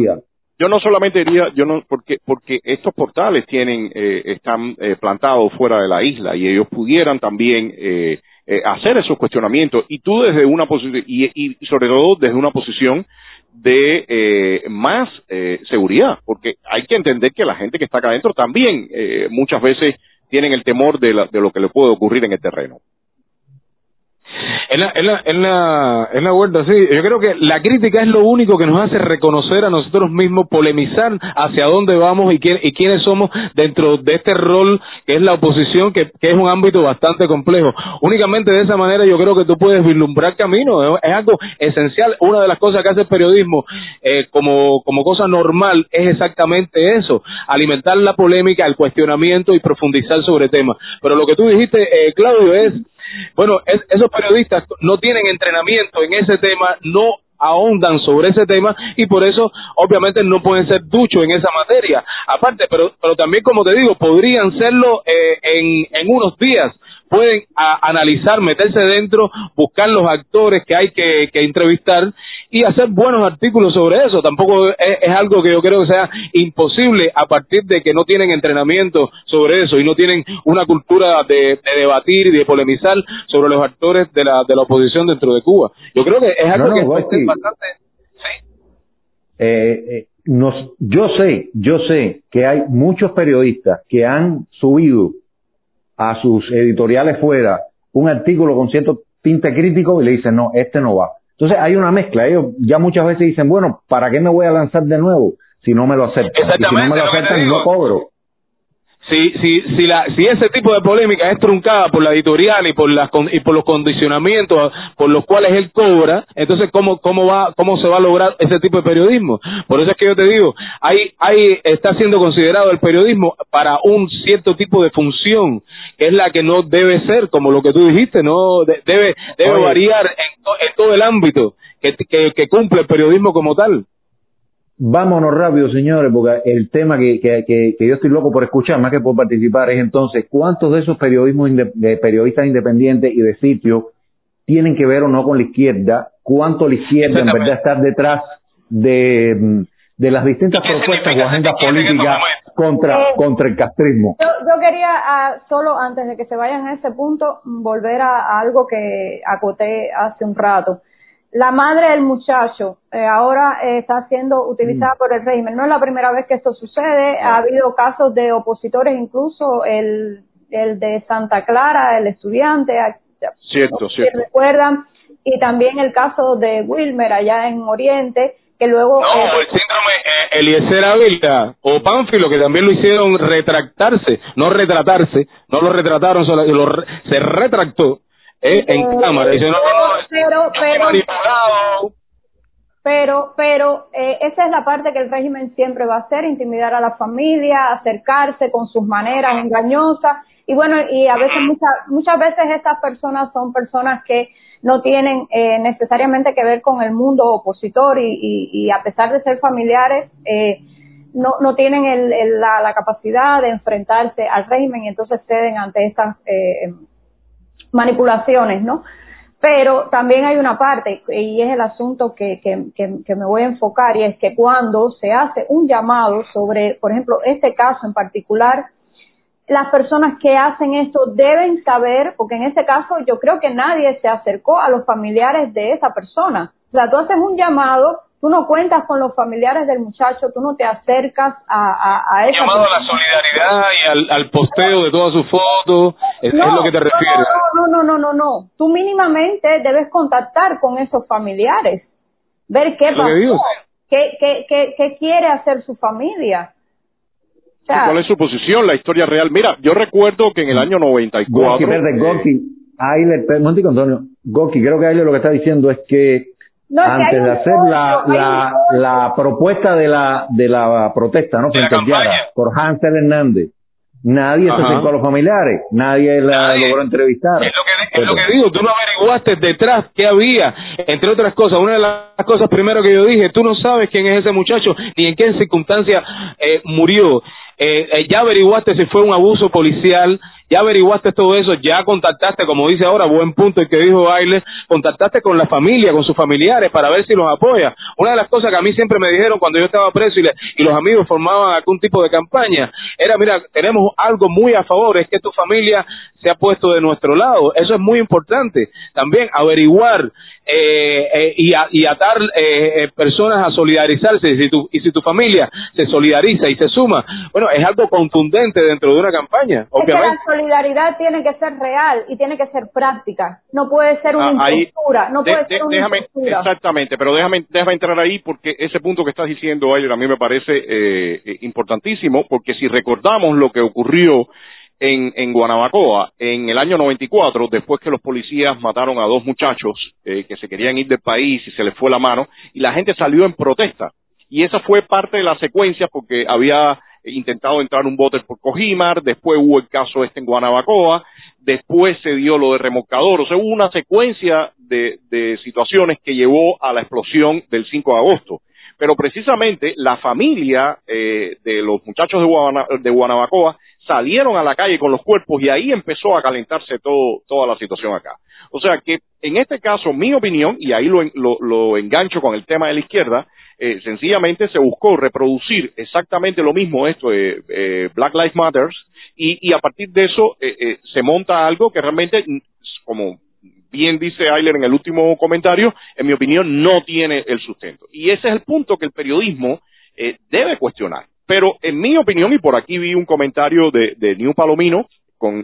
[SPEAKER 5] yo no solamente diría yo no porque porque estos portales tienen eh, están eh, plantados fuera de la isla y ellos pudieran también eh, eh, hacer esos cuestionamientos y tú desde una posición y, y sobre todo desde una posición de eh, más eh, seguridad, porque hay que entender que la gente que está acá adentro también muchas veces tienen el temor de, la, de lo que le puede ocurrir en el terreno.
[SPEAKER 3] En la, en la, en la, en la vuelta, sí. Yo creo que la crítica es lo único que nos hace reconocer a nosotros mismos, polemizar hacia dónde vamos y, quién, y quiénes somos dentro de este rol que es la oposición, que, que es un ámbito bastante complejo. Únicamente de esa manera yo creo que tú puedes vislumbrar camino. Es algo esencial. Una de las cosas que hace el periodismo eh, como, como cosa normal es exactamente eso. Alimentar la polémica, el cuestionamiento y profundizar sobre temas. Pero lo que tú dijiste, eh, Claudio, es bueno, esos periodistas no tienen entrenamiento en ese tema, no ahondan sobre ese tema y por eso obviamente no pueden ser duchos en esa materia. Aparte, pero, pero también como te digo, podrían serlo eh, en, en unos días pueden analizar, meterse dentro, buscar los actores que hay que, que entrevistar y hacer buenos artículos sobre eso. Tampoco es, algo que yo creo que sea imposible a partir de que no tienen entrenamiento sobre eso y no tienen una cultura de, debatir y de polemizar sobre los actores de la, de la oposición dentro de Cuba. Yo creo que es algo que es bastante... ¿sí?
[SPEAKER 4] Eh, eh, nos, yo sé, yo sé que hay muchos periodistas que han subido a sus editoriales fuera un artículo con cierto tinte crítico y le dicen, no, este no va. Entonces hay una mezcla. Ellos ya muchas veces dicen, bueno, ¿para qué me voy a lanzar de nuevo si no me lo aceptan? Y si no me lo aceptan, no cobro
[SPEAKER 3] si, si, si, la, si ese tipo de polémica es truncada por la editorial y por, las, y por los condicionamientos por los cuales él cobra, entonces ¿cómo, cómo, va, cómo se va a lograr ese tipo de periodismo? Por eso es que yo te digo, hay, hay, está siendo considerado el periodismo para un cierto tipo de función, que es la que no debe ser, como lo que tú dijiste, no debe, debe variar en, en, todo el ámbito que, que, que cumple el periodismo como tal.
[SPEAKER 4] Vámonos rápido, señores, porque el tema que, que, que, yo estoy loco por escuchar, más que por participar, es entonces, ¿cuántos de esos periodismos de periodistas independientes y de sitios tienen que ver o no con la izquierda? ¿Cuánto la izquierda en verdad está detrás de, de las distintas propuestas o agendas políticas contra, eh, contra el castrismo?
[SPEAKER 6] Yo, yo quería, uh, solo antes de que se vayan a ese punto, volver a, a algo que acoté hace un rato la madre del muchacho eh, ahora eh, está siendo utilizada mm. por el régimen. No es la primera vez que esto sucede. Ha habido casos de opositores, incluso el, el de Santa Clara, el estudiante.
[SPEAKER 5] Cierto, cierto.
[SPEAKER 6] recuerdan. Y también el caso de Wilmer allá en Oriente, que luego...
[SPEAKER 3] No, eh, el síndrome eh, Eliezer Ávila o Pánfilo, que también lo hicieron retractarse, no retratarse, no lo retrataron, solo, lo, se retractó eh, en cámara. No, no,
[SPEAKER 6] pero, pero, pero, pero eh, esa es la parte que el régimen siempre va a hacer, intimidar a la familia, acercarse con sus maneras engañosas. Y bueno, y a veces, muchas, muchas veces estas personas son personas que no tienen eh, necesariamente que ver con el mundo opositor y, y, a pesar de ser familiares, eh, no, no tienen el, el, la, la, capacidad de enfrentarse al régimen y entonces ceden ante estas eh, manipulaciones, ¿no? Pero también hay una parte, y es el asunto que, que, que, me voy a enfocar, y es que cuando se hace un llamado sobre, por ejemplo, este caso en particular, las personas que hacen esto deben saber, porque en este caso yo creo que nadie se acercó a los familiares de esa persona. O sea, tú haces un llamado tú no cuentas con los familiares del muchacho, tú no te acercas a, a, a esa
[SPEAKER 3] llamado a la solidaridad y al, al posteo de todas sus fotos, es, lo que te refieres.
[SPEAKER 6] No, no, no, no, no, tú mínimamente debes contactar con esos familiares, ver qué pasó, qué, qué, qué, qué quiere hacer su familia.
[SPEAKER 5] ¿Cuál es su posición, la historia real? Mira, yo recuerdo que en el año 94...
[SPEAKER 4] Goki, verde, Goki, Ayler, Antonio, Goki, creo que Ayler lo que está diciendo es que antes de hacer la, la, la, propuesta de la, de la protesta, ¿no? Frente por Hansel Hernández, nadie se acercó a los familiares, nadie la logró entrevistar.
[SPEAKER 3] Es lo, que, es lo que digo, tú no averiguaste detrás qué había, entre otras cosas. Una de las cosas primero que yo dije, tú no sabes quién es ese muchacho ni en qué circunstancia eh, murió. Eh, eh, ya averiguaste si fue un abuso policial, ya averiguaste todo eso, ya contactaste, como dice ahora, buen punto el que dijo Baile, contactaste con la familia, con sus familiares para ver si los apoya. Una de las cosas que a mí siempre me dijeron cuando yo estaba preso y, y los amigos formaban algún tipo de campaña, era, mira, tenemos algo muy a favor, es que tu familia se ha puesto de nuestro lado. Eso es muy importante. También averiguar eh, eh, y, y, atar eh, eh, personas a solidarizarse y si, tu, y si tu familia se solidariza y se suma, bueno, es algo contundente dentro de una campaña, obviamente.
[SPEAKER 6] La solidaridad tiene que ser real y tiene que ser práctica, no puede ser una ah, no puede ser una
[SPEAKER 5] déjame, Exactamente, pero déjame, déjame entrar ahí porque ese punto que estás diciendo, Ayer, a mí me parece eh, importantísimo porque si recordamos lo que ocurrió en, en Guanabacoa en el año 94, después que los policías mataron a dos muchachos eh, que se querían ir del país y se les fue la mano, y la gente salió en protesta. Y esa fue parte de la secuencia porque había intentado entrar un bote por Cojimar, después hubo el caso este en Guanabacoa, después se dio lo de remolcador, o sea, hubo una secuencia de, situaciones que llevó a la explosión del 5 de agosto. Pero precisamente la familia eh, de los muchachos de, de Guanabacoa salieron a la calle con los cuerpos y ahí empezó a calentarse todo, toda la situación acá. O sea que en este caso, mi opinión, y ahí lo, lo, engancho con el tema de la izquierda, eh, sencillamente se buscó reproducir exactamente lo mismo esto de eh, Black Lives Matter y, a partir de eso eh, se monta algo que realmente, como bien dice Ayler en el último comentario, en mi opinión no tiene el sustento. Y ese es el punto que el periodismo debe cuestionar. Pero en mi opinión, y por aquí vi un comentario de, New Palomino,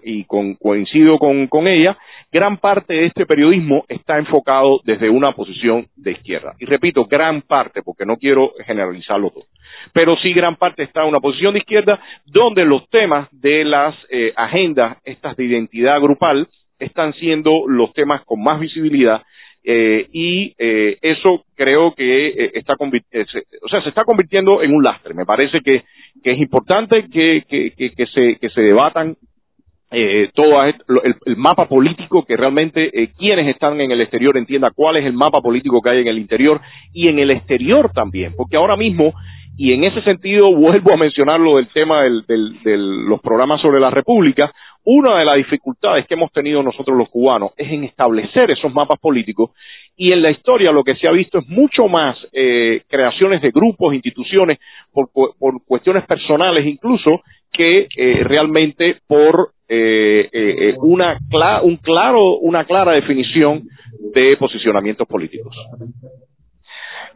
[SPEAKER 5] y con, coincido con, con, ella, gran parte de este periodismo está enfocado desde una posición de izquierda. Y repito, gran parte, porque no quiero generalizarlo todo. Pero sí gran parte está en una posición de izquierda donde los temas de las eh, agendas, estas de identidad grupal, están siendo los temas con más visibilidad eh, y eh, eso creo que eh, está eh, o sea se está convirtiendo en un lastre. Me parece que, que es importante que, que, que, se que se debatan eh, todo el, el, mapa político que realmente eh, quienes están en el exterior entienda cuál es el mapa político que hay en el interior y en el exterior también. Porque ahora mismo y en ese sentido vuelvo a mencionar lo del tema de del, los programas sobre la República una de las dificultades que hemos tenido nosotros los cubanos es en establecer esos mapas políticos y en la historia lo que se ha visto es mucho más eh, creaciones de grupos, instituciones, por, por cuestiones personales incluso, que eh, realmente por eh, eh, una, un claro, una clara definición de posicionamientos políticos.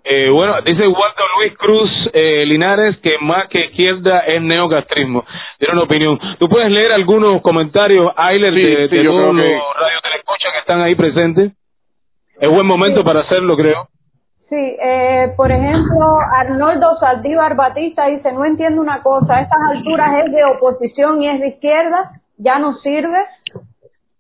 [SPEAKER 3] Eh, bueno, dice Walter Luis Cruz eh, Linares que más que izquierda es neocastrismo. Tiene una opinión. ¿Tú puedes leer algunos comentarios, Ayler, de, de todos los radios escucha que están ahí presentes? Es buen momento para hacerlo, creo.
[SPEAKER 6] Sí, eh, por ejemplo, Arnoldo Saldívar Batista dice, no entiendo una cosa, a estas alturas es de oposición y es de izquierda, ya no sirve.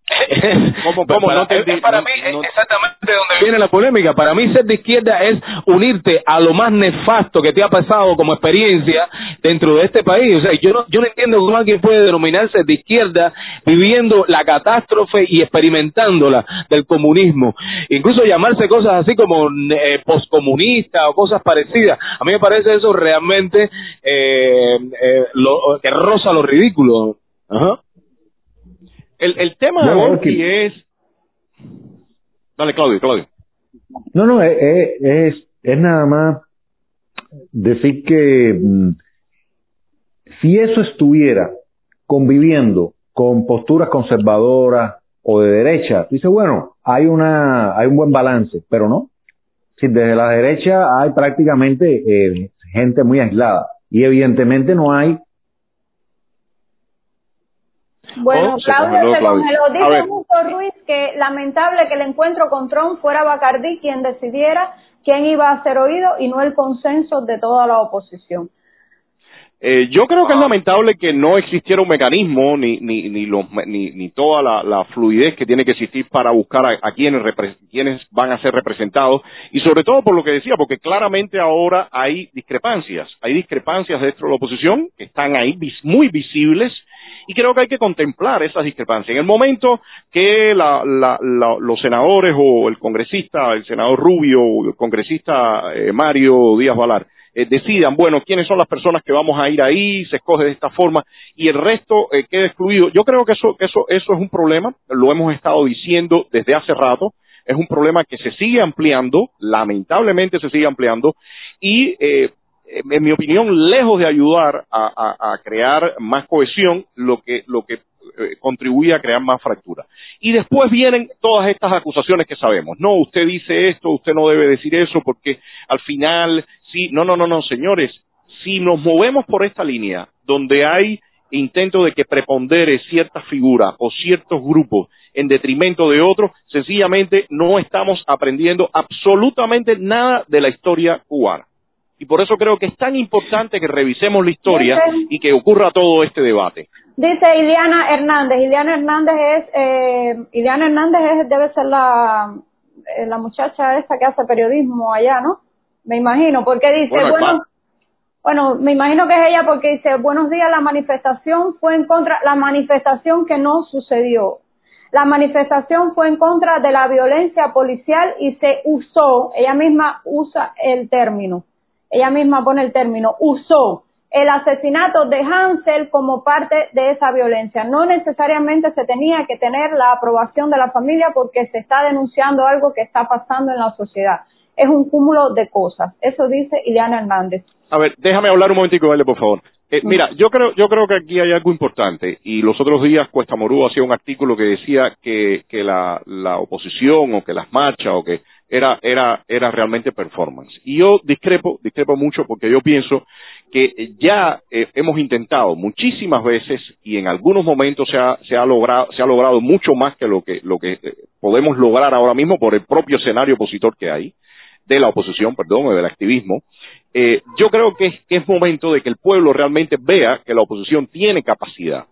[SPEAKER 6] [LAUGHS]
[SPEAKER 3] ¿Cómo, cómo para, no para mí exactamente donde viene la polémica. Para mí ser de izquierda es unirte a lo más nefasto que te ha pasado como experiencia dentro de este país. O sea, yo no, yo no entiendo cómo alguien puede denominarse de izquierda viviendo la catástrofe y experimentándola del comunismo. Incluso llamarse cosas así como eh, poscomunista o cosas parecidas. A mí me parece eso realmente eh, eh, lo, que roza lo ridículo. Ajá.
[SPEAKER 5] El, el tema de Borky es... Dale, Claudio, Claudio.
[SPEAKER 4] No, no, es, es, es nada más decir que mm, si eso estuviera conviviendo con posturas conservadoras o de derecha, dice, bueno, hay una hay un buen balance, pero no. Si desde la derecha hay prácticamente eh, gente muy aislada y evidentemente no hay
[SPEAKER 6] bueno, Claudio se lo dice mucho Ruiz que lamentable que el encuentro con Trump fuera Bacardí quien decidiera quién iba a ser oído y no el consenso de toda la oposición.
[SPEAKER 5] Eh, yo creo que es lamentable que no existiera un mecanismo ni ni ni, los, ni, ni toda la, la, fluidez que tiene que existir para buscar a, a quienes, quienes van a ser representados. Y sobre todo por lo que decía, porque claramente ahora hay discrepancias, hay discrepancias dentro de la oposición que están ahí muy visibles y creo que hay que contemplar esas discrepancias. En el momento que la, los senadores o el congresista, el senador Rubio o el congresista eh, Mario Díaz Valar, eh, decidan, bueno, quiénes son las personas que vamos a ir ahí, se escoge de esta forma y el resto eh, queda excluido. Yo creo que eso, eso, eso es un problema, lo hemos estado diciendo desde hace rato, es un problema que se sigue ampliando, lamentablemente se sigue ampliando y eh, en mi opinión, lejos de ayudar a, crear más cohesión, lo que, lo que eh, contribuye a crear más fractura. Y después vienen todas estas acusaciones que sabemos. No, usted dice esto, usted no debe decir eso, porque al final Sí, no, no, no, no, señores, si nos movemos por esta línea donde hay intento de que prepondere cierta figura o ciertos grupos en detrimento de otros, sencillamente no estamos aprendiendo absolutamente nada de la historia cubana. Y por eso creo que es tan importante que revisemos la historia y que ocurra todo este debate.
[SPEAKER 6] Dice Iliana Hernández. Iliana Hernández es, eh, Iliana Hernández es, debe ser la, eh, la muchacha esta que hace periodismo allá, ¿no? me imagino, porque dice, bueno, bueno, me imagino que es ella porque dice, buenos días, la manifestación fue en contra, la manifestación que no sucedió. La manifestación fue en contra de la violencia policial y se usó, ella misma usa el término, ella misma pone el término, usó el asesinato de Hansel como parte de esa violencia. No necesariamente se tenía que tener la aprobación de la familia porque se está denunciando algo que está pasando en la sociedad es un cúmulo de cosas. Eso dice Ileana Hernández.
[SPEAKER 5] A ver, déjame hablar un momentico, L, por favor. Eh, mira, yo creo, yo creo que aquí hay algo importante y los otros días Cuesta Morú hacía un artículo que decía que, que la, la oposición o que las marchas o que era, era, era realmente performance. Y yo discrepo, discrepo mucho porque yo pienso que ya eh, hemos intentado muchísimas veces y en algunos momentos se ha, se ha logrado, se ha logrado mucho más que lo que, lo que eh, podemos lograr ahora mismo por el propio escenario opositor que hay de la oposición, perdón, o del activismo, eh, yo creo que es, momento de que el pueblo realmente vea que la oposición tiene capacidad.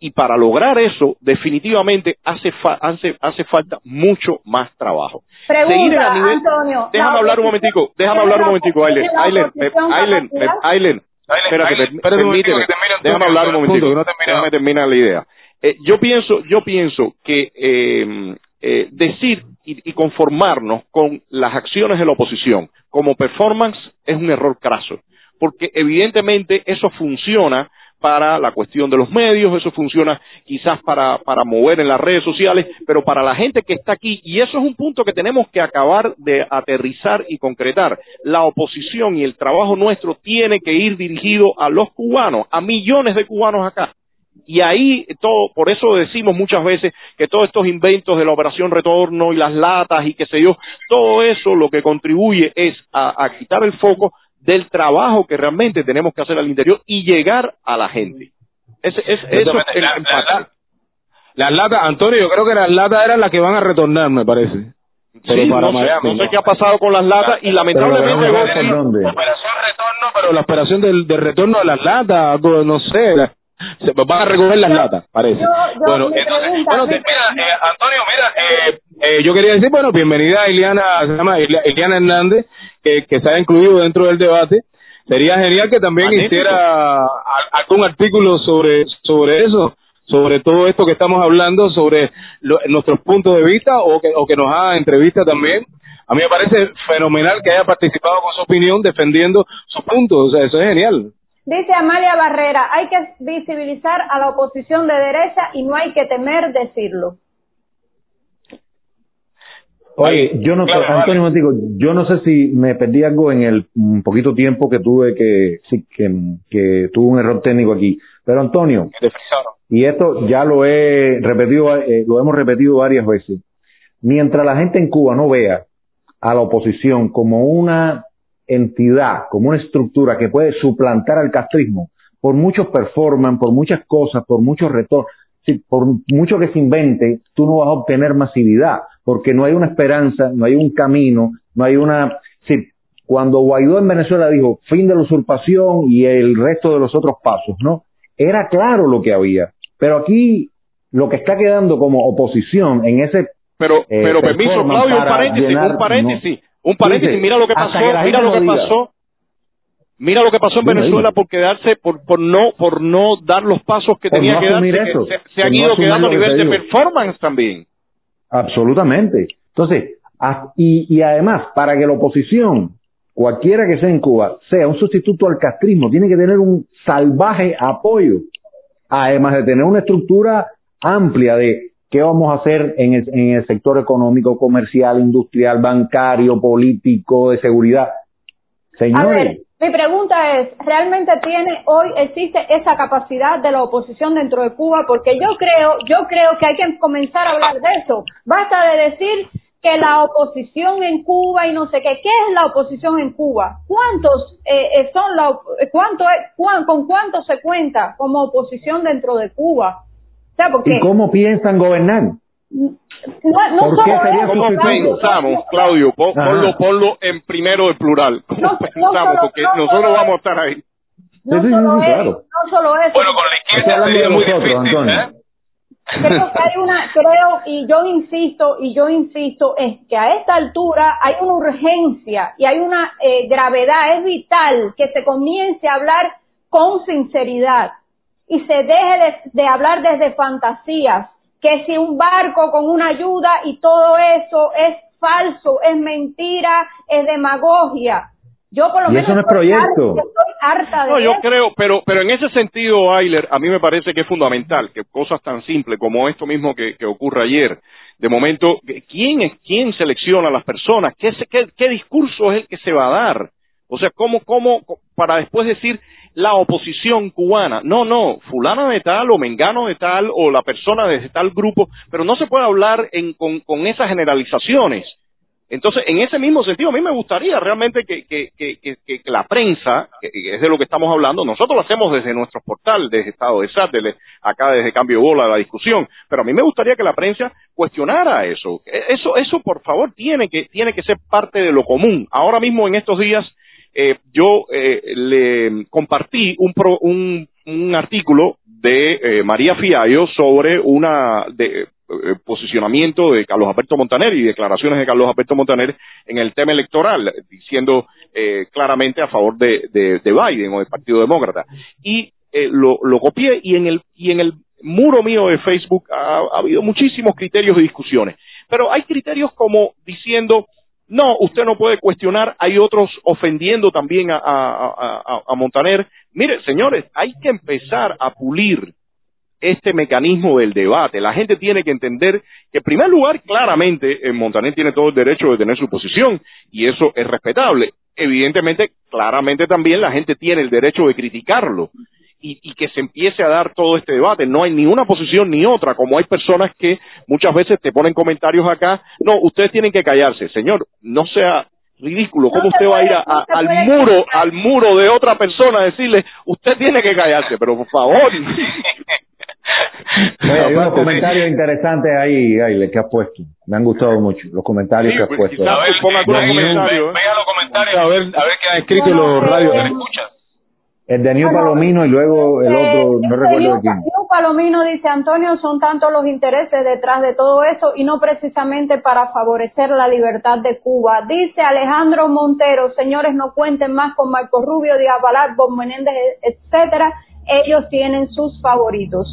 [SPEAKER 5] Y para lograr eso, definitivamente hace, hace, hace falta mucho más trabajo.
[SPEAKER 6] Pregunta, Antonio.
[SPEAKER 5] Déjame hablar un momentico, déjame hablar un momentico, Ailen. Ailen, Ailen, Ailen, espérate, permíteme, déjame hablar un momentico, déjame terminar la idea. Eh, yo pienso, yo pienso que eh, eh, decir y, conformarnos con las acciones de la oposición como performance es un error craso, porque evidentemente eso funciona para la cuestión de los medios, eso funciona quizás para, para mover en las redes sociales, pero para la gente que está aquí, y eso es un punto que tenemos que acabar de aterrizar y concretar, la oposición y el trabajo nuestro tiene que ir dirigido a los cubanos, a millones de cubanos acá. Y ahí todo, por eso decimos muchas veces que todos estos inventos de la operación retorno y las latas y qué sé yo, todo eso lo que contribuye es a, quitar el foco del trabajo que realmente tenemos que hacer al interior y llegar a la gente. Es, es, eso es
[SPEAKER 3] las latas, Antonio, yo creo que las latas eran las que van a retornar, me parece.
[SPEAKER 5] Pero para Miami, no sé qué ha pasado con las latas y lamentablemente
[SPEAKER 3] operación retorno, pero la operación del, del retorno de las latas, no sé, se van a recoger las latas, parece. bueno, entonces, bueno, mira, eh, Antonio, mira, eh, eh, yo quería decir, bueno, bienvenida a Eliana, se llama Eliana Hernández, que, que se ha incluido dentro del debate. Sería genial que también hiciera algún artículo sobre, sobre eso, sobre todo esto que estamos hablando, sobre nuestros puntos de vista o que, o que nos haga entrevista también. A mí me parece fenomenal que haya participado con su opinión defendiendo sus puntos, o sea, eso es genial.
[SPEAKER 6] Dice Amalia Barrera, hay que visibilizar a la oposición de derecha y no hay que temer decirlo.
[SPEAKER 4] Oye, yo no sé, Antonio digo, yo no sé si me perdí algo en el poquito tiempo que tuve que, sí, que, que tuve un error técnico aquí. Pero Antonio, y esto ya lo he repetido, eh, lo hemos repetido varias veces. Mientras la gente en Cuba no vea a la oposición como una entidad, como una estructura que puede suplantar al castrismo, por muchos performance, por muchas cosas, por muchos por mucho que se invente, tú no vas a obtener masividad, porque no hay una esperanza, no hay un camino, no hay una... cuando Guaidó en Venezuela dijo fin de la usurpación y el resto de los otros pasos, ¿no? Era claro lo que había. Pero aquí lo que está quedando como oposición en ese
[SPEAKER 5] pero eh, pero permiso Claudio un paréntesis un paréntesis un paréntesis mira lo que pasó mira lo que pasó mira lo que pasó en Venezuela por quedarse por por no por no dar los pasos que tenía que dar se, han ido quedando a nivel de performance también
[SPEAKER 4] absolutamente entonces y, y además para que la oposición cualquiera que sea en Cuba sea un sustituto al castrismo tiene que tener un salvaje apoyo además de tener una estructura amplia de qué vamos a hacer en el, en el sector económico, comercial, industrial, bancario, político, de seguridad. Señores.
[SPEAKER 6] Mi pregunta es, ¿realmente tiene hoy existe esa capacidad de la oposición dentro de Cuba? Porque yo creo, yo creo que hay que comenzar a hablar de eso. Basta de decir que la oposición en Cuba y no sé qué. ¿Qué es la oposición en Cuba? ¿Cuántos eh, eh son la, cuánto, con cuánto se cuenta como oposición dentro de Cuba?
[SPEAKER 4] ¿Y cómo piensan gobernar?
[SPEAKER 6] No, no
[SPEAKER 5] ¿Por qué sería ¿Cómo pensamos, Claudio? ponlo, ponlo en primero de plural. ¿Cómo [LAUGHS] pensamos? Porque nosotros vamos a estar ahí.
[SPEAKER 6] No, solo eso, no solo eso.
[SPEAKER 3] Bueno, con la izquierda sería muy difícil, ¿eh?
[SPEAKER 6] Creo que hay una, creo, y yo insisto, y yo insisto, es que a esta altura hay una urgencia y hay una eh, gravedad, es vital que se comience a hablar con sinceridad y se deje de, hablar desde fantasías, que si un barco con una ayuda y todo eso es falso, es mentira, es demagogia. Yo por lo menos
[SPEAKER 4] eso no es proyecto.
[SPEAKER 6] Estoy harta de
[SPEAKER 5] no, yo creo, pero pero en ese sentido, Ayler, a mí me parece que es fundamental que cosas tan simples como esto mismo que, que ocurre ayer, de momento, ¿quién es quién selecciona a las personas? ¿Qué, qué, qué discurso es el que se va a dar? O sea, ¿cómo, cómo, para después decir, la oposición cubana. No, no, fulana de tal o mengano de tal o la persona de tal grupo, pero no se puede hablar en, con, con esas generalizaciones. Entonces, en ese mismo sentido, a mí me gustaría realmente que, que, que, la prensa, que es de lo que estamos hablando, nosotros lo hacemos desde nuestro portal, desde Estado de Sátellite, acá desde Cambio de Bola, la discusión, pero a mí me gustaría que la prensa cuestionara eso. Eso, eso por favor, tiene que, tiene que ser parte de lo común. Ahora mismo, en estos días, eh, yo eh, le compartí un, un, un, artículo de eh, María Fiallo sobre una de, posicionamiento de Carlos Alberto Montaner y declaraciones de Carlos Alberto Montaner en el tema electoral, diciendo claramente a favor de, de, de, Biden o del Partido Demócrata. Y lo, lo copié y en el y en el muro mío de Facebook ha, ha habido muchísimos criterios y discusiones. Pero hay criterios como diciendo no, usted no puede cuestionar, hay otros ofendiendo también a, Montaner. Mire, señores, hay que empezar a pulir este mecanismo del debate. La gente tiene que entender que, en primer lugar, claramente, eh, Montaner tiene todo el derecho de tener su posición y eso es respetable. Evidentemente, claramente también la gente tiene el derecho de criticarlo y, y, que se empiece a dar todo este debate. No hay ni una posición ni otra, como hay personas que muchas veces te ponen comentarios acá, no, ustedes tienen que callarse. Señor, no sea ridículo, ¿cómo usted va a ir al muro, al muro de otra persona a decirle, usted tiene que callarse, pero por favor. [LAUGHS]
[SPEAKER 4] hay unos comentarios interesantes ahí, ahí que has puesto. Me han gustado mucho los comentarios que has
[SPEAKER 3] pues,
[SPEAKER 4] puesto.
[SPEAKER 3] A ver, ponga comentarios. Venga los comentarios, a ver, a ver qué han escrito los radios.
[SPEAKER 4] El de New Palomino y luego el otro, no recuerdo de quién.
[SPEAKER 6] New Palomino dice, Antonio, son tantos los intereses detrás de todo eso y no precisamente para favorecer la libertad de Cuba. Dice Alejandro Montero, señores, no cuenten más con Marco Rubio, Díaz Balart, Bob Menéndez, etcétera. Ellos tienen sus favoritos.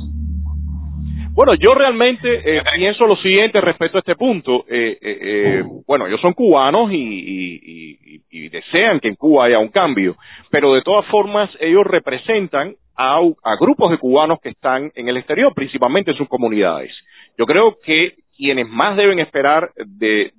[SPEAKER 5] Bueno, yo realmente eh, pienso lo siguiente respecto a este punto. Eh, eh, eh bueno, ellos son cubanos y, desean que en Cuba haya un cambio, pero de todas formas ellos representan a, a grupos de cubanos que están en el exterior, principalmente en sus comunidades. Yo creo que quienes más deben esperar de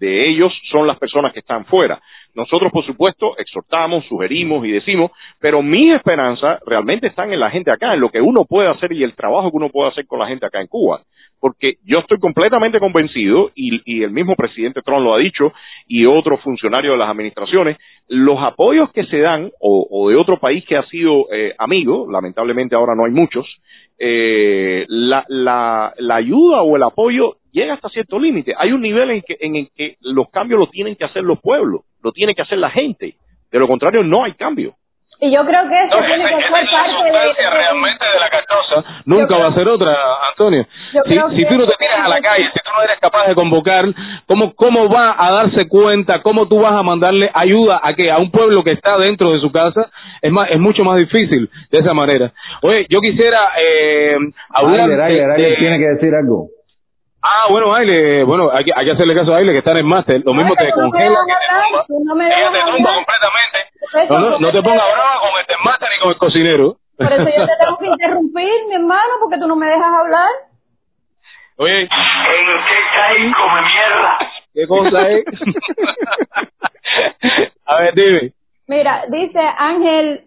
[SPEAKER 5] ellos son las personas que están fuera. Nosotros, por supuesto, exhortamos, sugerimos y decimos, pero mi esperanza realmente están en la gente acá, en lo que uno puede hacer y el trabajo que uno puede hacer con la gente acá en Cuba. Porque yo estoy completamente convencido, y, y el mismo presidente Trump lo ha dicho, y otros funcionarios de las administraciones, los apoyos que se dan, o, o de otro país que ha sido eh, amigo, lamentablemente ahora no hay muchos, eh, la, la, la ayuda o el apoyo llega hasta cierto límite. Hay un nivel en que, en el que los cambios lo tienen que hacer los pueblos, lo tiene que hacer la gente. De lo contrario, no hay cambio.
[SPEAKER 6] Y yo creo que eso
[SPEAKER 3] No,
[SPEAKER 6] tiene
[SPEAKER 3] esa-
[SPEAKER 6] que ser parte de...
[SPEAKER 3] realmente de la cartosa. Nunca
[SPEAKER 6] creo-
[SPEAKER 3] va a ser otra, Antonio. Si, si tú no te tiras a la calle, si tú no eres capaz de convocar, ¿cómo, ¿cómo va a darse cuenta? ¿Cómo tú vas a mandarle ayuda a que a un pueblo que está dentro de su casa? Es más, es mucho más difícil de esa manera. Oye, yo quisiera eh, hablar de-
[SPEAKER 4] Ailer, Ailer
[SPEAKER 3] de-
[SPEAKER 4] tiene que decir algo.
[SPEAKER 3] Ah, bueno, Aile, bueno, hay que, hay que hacerle caso a Aile, que está en el máster. Lo mismo
[SPEAKER 6] Ay,
[SPEAKER 3] te
[SPEAKER 6] no
[SPEAKER 3] congela, que te
[SPEAKER 6] tú no me
[SPEAKER 3] Ella te tumba completamente.
[SPEAKER 6] Eso,
[SPEAKER 3] No, no, no te pongas brava con el del máster ni con el cocinero.
[SPEAKER 6] Por eso yo te tengo que interrumpir, mi hermano, porque tú no me dejas hablar.
[SPEAKER 3] Oye,
[SPEAKER 2] ¿En qué caí come mierda?
[SPEAKER 3] ¿qué cosa es? [LAUGHS] a ver, dime.
[SPEAKER 6] Mira, dice Ángel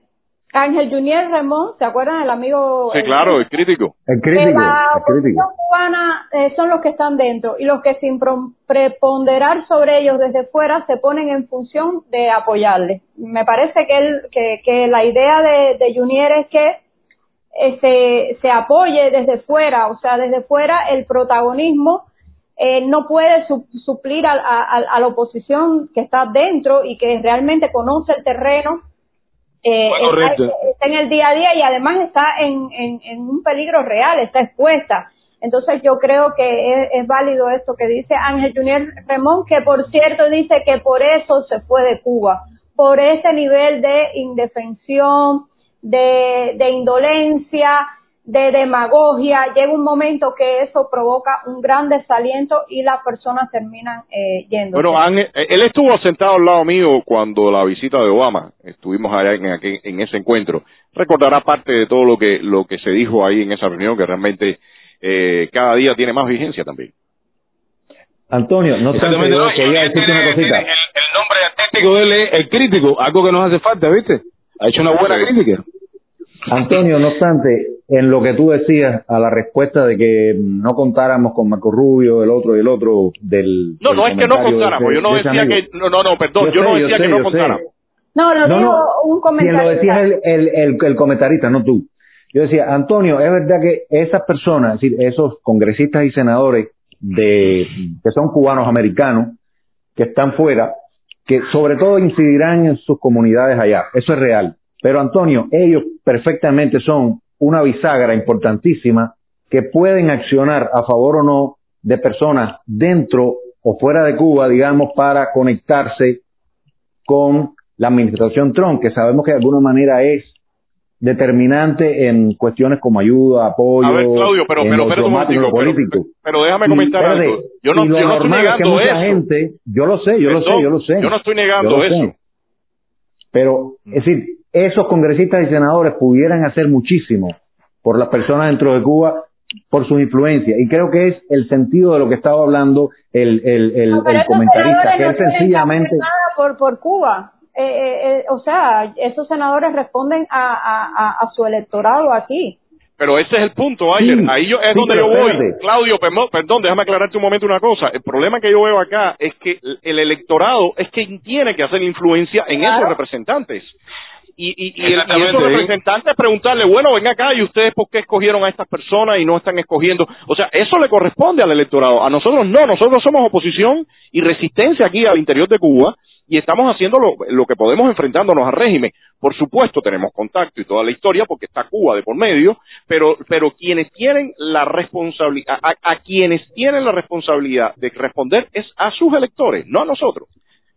[SPEAKER 6] Ángel Junior Ramón, ¿se acuerdan del amigo?
[SPEAKER 5] Sí,
[SPEAKER 6] el-
[SPEAKER 5] claro, es crítico.
[SPEAKER 4] El
[SPEAKER 6] que
[SPEAKER 4] crítico,
[SPEAKER 6] la
[SPEAKER 4] el crítico.
[SPEAKER 6] oposición cubana eh, son los que están dentro y los que sin preponderar sobre ellos desde fuera se ponen en función de apoyarles. Me parece que, él, que, que la idea de, de Junior es que eh, se, se apoye desde fuera, o sea, desde fuera el protagonismo eh, no puede su- suplir a, a- a la oposición que está dentro y que realmente conoce el terreno eh, está, en el día a día y además está en, en, en un peligro real, está expuesta. Entonces yo creo que es, es válido esto que dice Ángel Junior Remón, que por cierto dice que por eso se fue de Cuba, por ese nivel de indefensión, de, de indolencia, de demagogia. Llega un momento que eso provoca un gran desaliento y las personas terminan eh, yendo.
[SPEAKER 5] Bueno, eh, él estuvo sentado al lado mío cuando la visita de Obama, estuvimos allá en, aquel- en ese encuentro. Recordará parte de todo lo que lo que se dijo ahí en esa reunión, que realmente eh, cada día tiene más vigencia también.
[SPEAKER 4] Antonio, no
[SPEAKER 3] Exactamente,
[SPEAKER 4] yo
[SPEAKER 3] no,
[SPEAKER 4] quería decirte una cosita.
[SPEAKER 3] El, el nombre artístico de él es el crítico, algo que nos hace falta, ¿viste? Ha hecho una buena
[SPEAKER 5] Sí.
[SPEAKER 3] crítica.
[SPEAKER 4] Antonio, no obstante, en lo que tú decías a la respuesta de que no contáramos con Marco Rubio, el otro y el otro del.
[SPEAKER 5] No,
[SPEAKER 4] del
[SPEAKER 5] no es que no contáramos,
[SPEAKER 4] ese-
[SPEAKER 5] yo no decía
[SPEAKER 4] amigo.
[SPEAKER 5] que, no, no, no, perdón, yo,
[SPEAKER 4] Yo
[SPEAKER 5] no
[SPEAKER 4] sé, yo
[SPEAKER 5] decía
[SPEAKER 4] sé,
[SPEAKER 5] que no
[SPEAKER 4] yo
[SPEAKER 5] contáramos.
[SPEAKER 6] No, lo
[SPEAKER 4] No,
[SPEAKER 6] dijo
[SPEAKER 4] no,
[SPEAKER 6] un
[SPEAKER 4] quien
[SPEAKER 6] comentario.
[SPEAKER 4] lo decía el, el, el, el comentarista, no tú. Yo decía, Antonio, es verdad que esas personas, es decir, esos congresistas y senadores de que son cubanos americanos, que están fuera, que sobre todo incidirán en sus comunidades allá. Eso es real. Pero Antonio, ellos perfectamente son una bisagra importantísima que pueden accionar a favor o no de personas dentro o fuera de Cuba, digamos, para conectarse con la administración Trump, que sabemos que de alguna manera es determinante en cuestiones como ayuda, apoyo,
[SPEAKER 5] A ver, Claudio, pero, pero, pero,
[SPEAKER 4] político.
[SPEAKER 5] pero déjame comentar
[SPEAKER 4] espérate,
[SPEAKER 5] algo. Yo no, yo no estoy
[SPEAKER 4] normal es que
[SPEAKER 5] negando eso.
[SPEAKER 4] gente, yo lo sé, yo lo sé, yo lo sé.
[SPEAKER 5] Yo no estoy negando
[SPEAKER 4] sé.
[SPEAKER 5] eso.
[SPEAKER 4] Pero, es decir, esos congresistas y senadores pudieran hacer muchísimo por las personas dentro de Cuba por su influencia. Y creo que es el sentido de lo que estaba hablando el, el, el,
[SPEAKER 6] No, pero
[SPEAKER 4] el
[SPEAKER 6] esos
[SPEAKER 4] comentarista,
[SPEAKER 6] senadores
[SPEAKER 4] que
[SPEAKER 6] no
[SPEAKER 4] él
[SPEAKER 6] que
[SPEAKER 4] sencillamente...
[SPEAKER 6] por, por Cuba. Eh, eh, eh, o sea, esos senadores responden a, a, a, a su electorado aquí.
[SPEAKER 5] Pero ese es el punto, Ayer.
[SPEAKER 4] Sí,
[SPEAKER 5] Ahí yo, es
[SPEAKER 4] sí,
[SPEAKER 5] donde yo voy.
[SPEAKER 4] espérate.
[SPEAKER 5] Claudio, perdón, déjame aclararte un momento una cosa. El problema que yo veo acá es que el- el electorado es quien tiene que hacer influencia en
[SPEAKER 6] Claro.
[SPEAKER 5] esos representantes. Y, y, y, el- y
[SPEAKER 3] Exactamente,
[SPEAKER 5] esos representantes preguntarle, bueno, ven acá y ustedes por qué escogieron a estas personas y no están escogiendo. O sea, eso le corresponde al electorado. A nosotros no, nosotros somos oposición y resistencia aquí al interior de Cuba y estamos haciendo lo, lo que podemos enfrentándonos al régimen. Por supuesto, tenemos contacto y toda la historia porque está Cuba de por medio, pero, pero quienes tienen la responsabilidad, a, a quienes tienen la responsabilidad de responder es a sus electores, no a nosotros.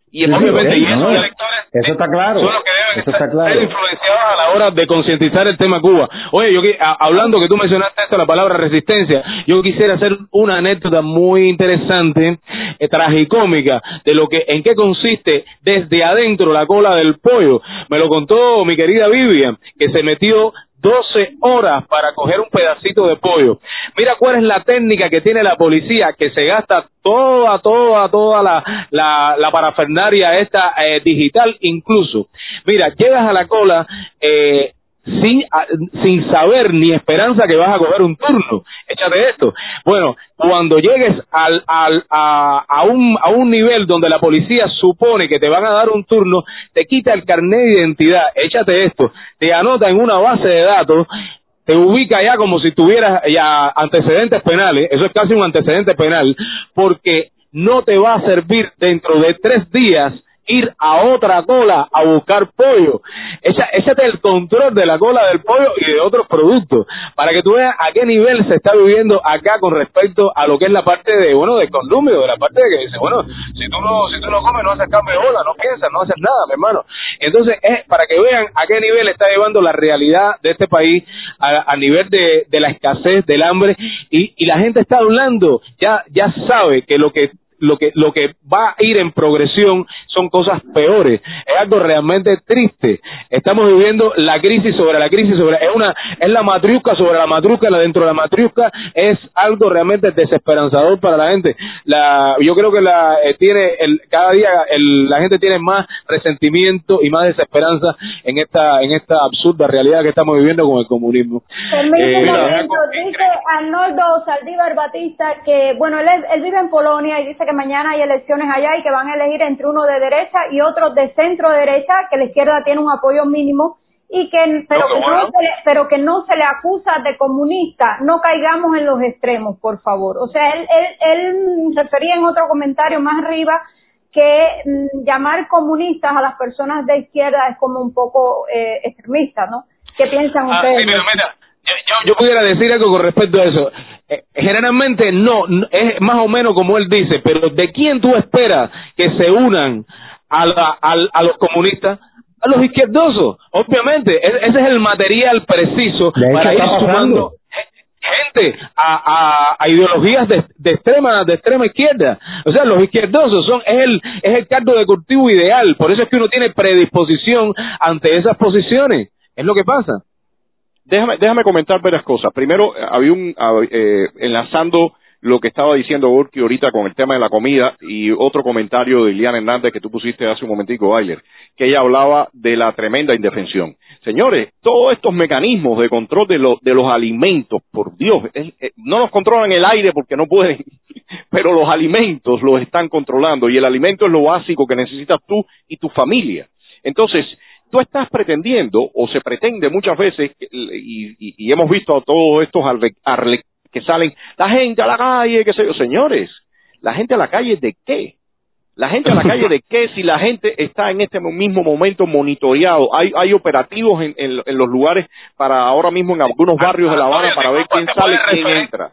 [SPEAKER 5] Y
[SPEAKER 4] Sí,
[SPEAKER 3] Obviamente,
[SPEAKER 4] sí,
[SPEAKER 3] y esos
[SPEAKER 4] no,
[SPEAKER 3] electores
[SPEAKER 4] eso está claro,
[SPEAKER 3] son los que deben
[SPEAKER 4] eso
[SPEAKER 3] estar-
[SPEAKER 4] claro.
[SPEAKER 3] ser influenciados a la hora de concientizar el tema Cuba. Oye, yo a- hablando que tú mencionaste esto, la palabra resistencia, yo quisiera hacer una anécdota muy interesante, eh, tragicómica, de lo que, en qué consiste desde adentro la cola del pollo. Me lo contó mi querida Vivian, que se metió 12 horas para coger un pedacito de pollo. Mira cuál es la técnica que tiene la policía, que se gasta toda, toda, toda la, la, la parafernaria esta eh, digital incluso. Mira, llegas a la cola eh, sin, a- sin saber ni esperanza que vas a coger un turno. Échate esto. Bueno, cuando llegues al, al, a, a, un, a un nivel donde la policía supone que te van a dar un turno, te quita el carnet de identidad. Échate esto. Te anota en una base de datos te ubica ya como si tuvieras ya antecedentes penales, eso es casi un antecedente penal, porque no te va a servir dentro de tres días ir a otra cola a buscar pollo. Ese, ese es el control de la cola del pollo y de otros productos, para que tú veas a qué nivel se está viviendo acá con respecto a lo que es la parte de, bueno, de condumio, de la parte de que dice, bueno, si tú no, si tú no comes, no haces cambio de bola, no piensas, no haces nada, mi hermano. Entonces, es para que vean a qué nivel está llevando la realidad de este país, a, a nivel de, de la escasez, del hambre, y, y la gente está hablando, ya, ya sabe que lo que lo que lo que va a ir en progresión son cosas peores. Es algo realmente triste. Estamos viviendo la crisis sobre la crisis sobre es una es la matriusca sobre la matriusca la dentro de la matriusca es algo realmente desesperanzador para la gente. La yo creo que la eh, tiene el cada día el, la gente tiene más resentimiento y más desesperanza en esta en esta absurda realidad que estamos viviendo con el comunismo.
[SPEAKER 6] Eh, dice Arnoldo Saldívar Batista que bueno él, él vive en Polonia y dice que mañana hay elecciones allá y que van a elegir entre uno de derecha y otro de centro derecha, que la izquierda tiene un apoyo mínimo y que pero, que no se le, pero que no se le acusa de comunista, no caigamos en los extremos, por favor. O sea, él, él, él refería en otro comentario más arriba que mm, llamar comunistas a las personas de izquierda es como un poco eh, extremista, ¿no? ¿Qué piensan ah, ustedes?
[SPEAKER 3] yo, yo, pudiera decir algo con respecto a eso. Eh, generalmente no, es más o menos como él dice, pero ¿de quién tú esperas que se unan a, la, a, los comunistas? A los izquierdosos, obviamente. ese es el material preciso para ir sumando gente a, a, ideologías de, de, extrema de extrema izquierda. O sea, los izquierdosos son es el es el caldo de cultivo ideal. Por eso es que uno tiene predisposición ante esas posiciones. Es lo que pasa.
[SPEAKER 5] Déjame, déjame comentar varias cosas. Primero, había un, eh, enlazando lo que estaba diciendo Orki ahorita con el tema de la comida y otro comentario de Liliana Hernández que tú pusiste hace un momentico, Bailer, que ella hablaba de la tremenda indefensión. Señores, todos estos mecanismos de control de, de los alimentos, por Dios, no nos controlan el aire porque no pueden, [LAUGHS] pero los alimentos los están controlando y el alimento es lo básico que necesitas tú y tu familia. Entonces, tú estás pretendiendo, o se pretende muchas veces, y, hemos visto a todos estos que salen, la gente a la calle, qué sé yo, señores, la gente a la calle de qué? La gente a la calle de qué si la gente está en este mismo momento monitoreado. Hay, hay operativos en, en, los lugares para ahora mismo en algunos barrios de La Habana para ver quién sale y quién entra.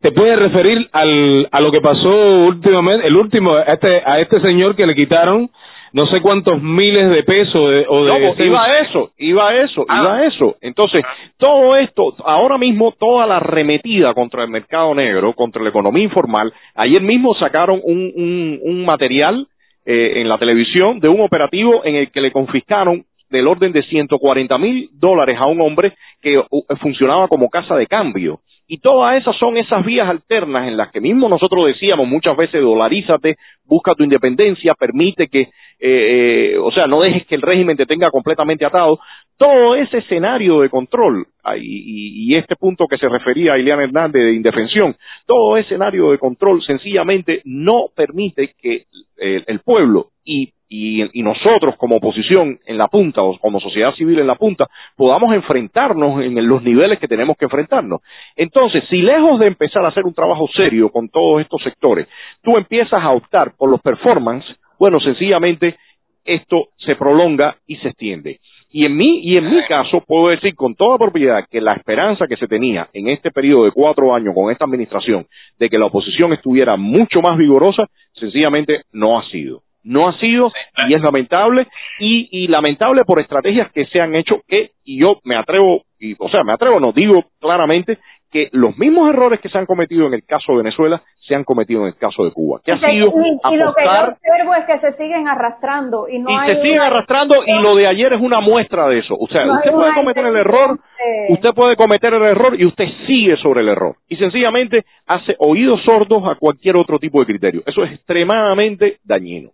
[SPEAKER 3] ¿Te puedes referir al, a lo que pasó últimamente, el último, este, a este señor que le quitaron no sé cuántos miles de pesos o de...
[SPEAKER 5] No, iba a eso, iba a eso, ah. iba a eso. Entonces, todo esto, ahora mismo toda la arremetida contra el mercado negro, contra la economía informal, ayer mismo sacaron un, un, un material eh, en la televisión de un operativo en el que le confiscaron del orden de 140 mil dólares a un hombre que funcionaba como casa de cambio. Y todas esas son esas vías alternas en las que mismo nosotros decíamos muchas veces dolarízate, busca tu independencia, permite que, eh, eh, o sea, no dejes que el régimen te tenga completamente atado. Todo ese escenario de control, y, y, este punto que se refería a Ileana Hernández de indefensión, todo escenario de control sencillamente no permite que el pueblo y y, nosotros como oposición en la punta o como sociedad civil en la punta podamos enfrentarnos en los niveles que tenemos que enfrentarnos. Entonces, si lejos de empezar a hacer un trabajo serio con todos estos sectores, tú empiezas a optar por los performance, bueno, sencillamente esto se prolonga y se extiende. Y en mí, y en mi caso, puedo decir con toda propiedad que la esperanza que se tenía en este periodo de cuatro años con esta administración de que la oposición estuviera mucho más vigorosa, sencillamente no ha sido no ha sido y es lamentable y, y lamentable por estrategias que se han hecho que y yo me atrevo y o sea me atrevo no digo claramente que los mismos errores que se han cometido en el caso de Venezuela se han cometido en el caso de Cuba. Que ha sido
[SPEAKER 6] y, lo que yo observo es que se siguen arrastrando y no
[SPEAKER 5] y se siguen arrastrando y lo de ayer es una muestra de eso. O sea, usted puede cometer el error, usted puede cometer el error y usted sigue sobre el error y sencillamente hace oídos sordos a cualquier otro tipo de criterio. Eso es extremadamente dañino.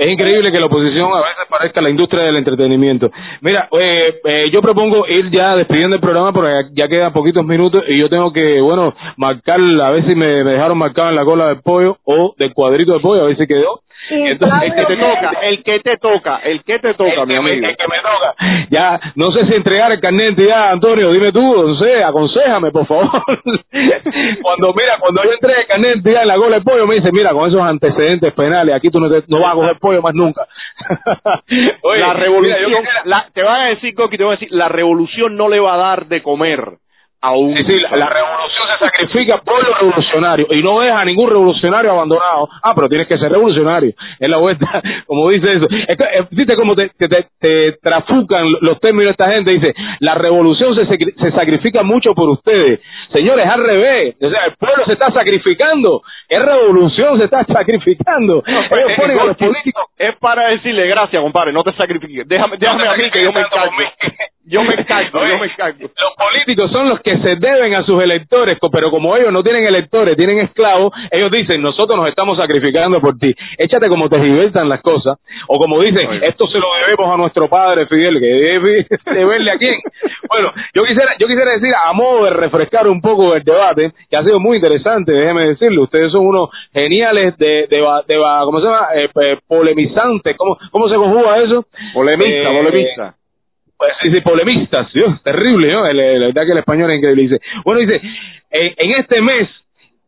[SPEAKER 3] Es increíble que la oposición a veces parezca la industria del entretenimiento. Mira, eh, eh, yo propongo ir ya despidiendo el programa porque ya quedan poquitos minutos y yo tengo que, bueno, marcar, a ver si me, dejaron marcado en la cola del pollo o del cuadrito de pollo, a ver si quedó.
[SPEAKER 5] Entonces, el que te toca, el que te toca, el que te toca, mi amigo.
[SPEAKER 3] el que me toca. Ya, no sé si entregar el carnet ya, Antonio, dime tú, no sé, aconsejame, por favor. [LAUGHS] cuando, mira, cuando yo entregué el carnet ya en la gola de pollo, me dice, mira, con esos antecedentes penales, aquí tú no, te, no vas a coger pollo más nunca. [LAUGHS]
[SPEAKER 5] Oye, la revolución, la, te van a decir, Coqui, te van a decir, la revolución no le va a dar de comer aún.
[SPEAKER 3] Sí, sí, la, revolución se sacrifica por los revolucionarios y no deja a ningún revolucionario abandonado. Ah, pero tienes que ser revolucionario. Es la vuelta, [LAUGHS] como dice eso. Es que, ¿Viste cómo te, te, te, trafucan los términos de esta gente? Dice, la revolución se, se sacrifica mucho por ustedes. Señores, al revés. O sea, el pueblo se está sacrificando. Es revolución se está [LAUGHS] sacrificando.
[SPEAKER 5] los políticos. Es para decirle, gracias, compadre, no te sacrifiques. Déjame, déjame a mí que yo me encargo. Yo me encargo, yo me encargo. [LAUGHS]
[SPEAKER 3] Los políticos son los que se deben a sus electores, pero como ellos no tienen electores, tienen esclavos, ellos dicen, nosotros nos estamos sacrificando por ti. Échate como te diviertan las cosas. O como dicen, esto se lo debemos a nuestro padre Fidel, que debe [LAUGHS] deberle a quién. bueno, yo quisiera, yo quisiera decir, a modo de refrescar un poco el debate, que ha sido muy interesante, déjeme decirle, ustedes son unos geniales de, de, de, ¿cómo se llama? Eh, polemizantes, ¿cómo, ¿cómo se conjuga eso?
[SPEAKER 5] Polemista, eh, polemista
[SPEAKER 3] pues sí, polemistas, Dios, terrible, ¿no? la verdad que el español es increíble. Dice, bueno, dice, en, este mes,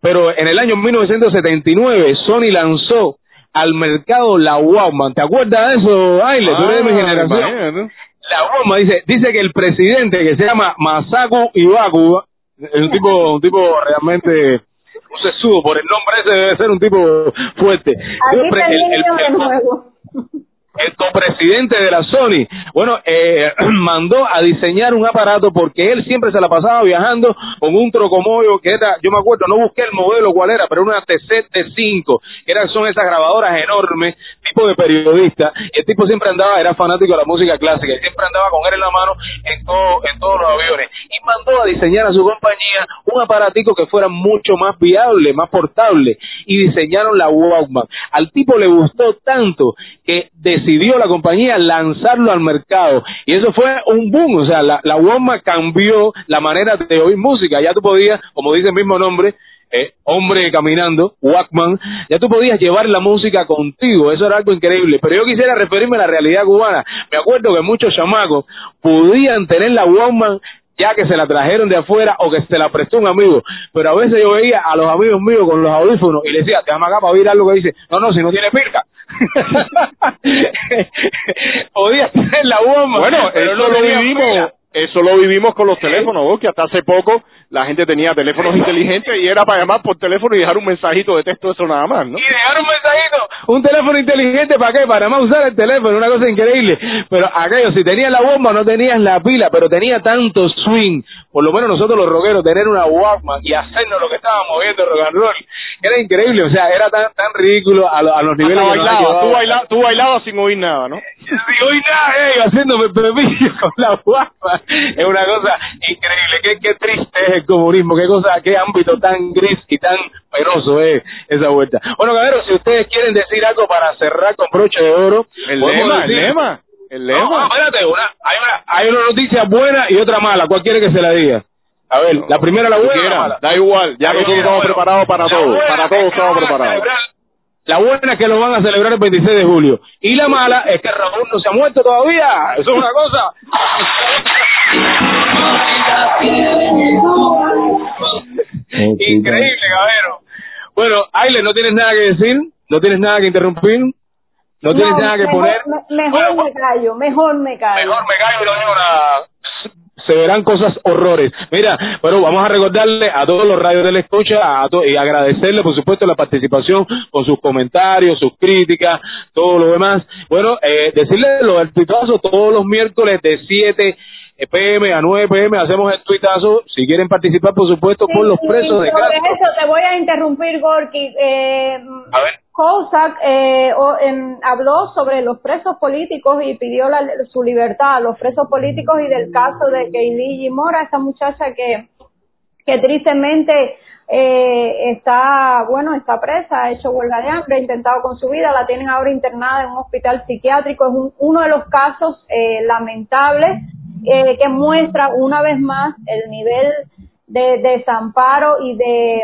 [SPEAKER 3] pero en el año 1979, Sony lanzó al mercado la Walkman. ¿Te acuerdas de eso, Aile? Tú eres de mi ah, generación. La Walkman dice, dice que el presidente que se llama Masaku Iwaku, es un tipo, un tipo realmente un sesudo, por el nombre ese debe ser un tipo fuerte. el, el copresidente de la Sony, bueno, eh, [CLEARS THROAT] mandó a diseñar un aparato porque él siempre se la pasaba viajando con un trocomoyo que era, yo me acuerdo, no busqué el modelo cuál era, pero una TC-T5, que eran, son esas grabadoras enormes, tipo de periodista, y el tipo siempre andaba, era fanático de la música clásica, y siempre andaba con él en la mano en, todo, en todos los aviones, y mandó a diseñar a su compañía un aparatico que fuera mucho más viable, más portable, y diseñaron la Walkman. Al tipo le gustó tanto que decidió la compañía lanzarlo al mercado y eso fue un boom, o sea, la, la Walkman cambió la manera de oír música, ya tú podías, como dice el mismo nombre, eh, hombre caminando, Walkman, ya tú podías llevar la música contigo, eso era algo increíble, pero yo quisiera referirme a la realidad cubana, me acuerdo que muchos chamacos podían tener la Walkman ya que se la trajeron de afuera o que se la prestó un amigo. Pero a veces yo veía a los amigos míos con los audífonos y le decía, te acá para oír algo que dice, no, no, si no tiene pirca. [LAUGHS] Podía tener la bomba.
[SPEAKER 5] Bueno, eso lo vivimos. Eso lo vivimos con los teléfonos, que hasta hace poco la gente tenía teléfonos inteligentes y era para llamar por teléfono y dejar un mensajito de texto, eso nada más, ¿no?
[SPEAKER 3] Y dejar un mensajito, un teléfono inteligente, ¿para qué? Para más usar el teléfono, una cosa increíble. Pero aquello, si tenías la bomba, no tenías la pila, pero tenía tanto swing, por lo menos nosotros los rockeros, tener una Walkman y hacernos lo que estábamos viendo rock and roll, era increíble, o sea, era tan tan ridículo a, los niveles
[SPEAKER 5] bailaba, tú, bailabas, tú bailabas sin oír nada, ¿no? [LAUGHS]
[SPEAKER 3] sin oír nada, eh, haciéndome pepillo [LAUGHS] con la Walkman, es una cosa increíble, qué, qué triste es el comunismo, qué cosa, qué ámbito tan gris y tan penoso es esa vuelta. Bueno, cabrón, si ustedes quieren decir algo para cerrar con broche de oro,
[SPEAKER 5] el lema, el lema. El lema.
[SPEAKER 3] No, espérate, una, hay, una, hay una noticia buena y otra mala. ¿Cuál quiere que se la diga? A ver, la primera la buena. La mala?
[SPEAKER 5] Da igual, ya nosotros estamos preparados para todo. Para todo estamos preparados.
[SPEAKER 3] La buena es que lo van a celebrar el 26 de julio. Y la mala es que Raúl no se ha muerto todavía. Eso es una cosa. Increíble, cabrero. Bueno, Aile, ¿no tienes nada que decir? ¿No tienes nada que interrumpir? ¿No tienes nada que poner?
[SPEAKER 6] mejor me callo, mejor me callo.
[SPEAKER 3] Mejor me callo, señora se verán cosas horrores. Mira, bueno, vamos a recordarle a todos los radios de la escucha a y agradecerle, por supuesto, la participación con sus comentarios, sus críticas, todo lo demás. Bueno, eh, decirle lo del tuitazo todos los miércoles de 7 pm a 9 pm hacemos el tuitazo. Si quieren participar, por supuesto, con los presos de
[SPEAKER 6] Castro. eso te voy a interrumpir, Gorky. Eh, a ver. Kozak eh, habló sobre los presos políticos y pidió su libertad a los presos políticos y del caso de Keili Mora, esa muchacha que, que tristemente eh, está, bueno, está presa, ha hecho huelga de hambre, ha intentado con su vida, la tienen ahora internada en un hospital psiquiátrico. Es uno de los casos eh, lamentables eh, que muestra una vez más el nivel de desamparo y de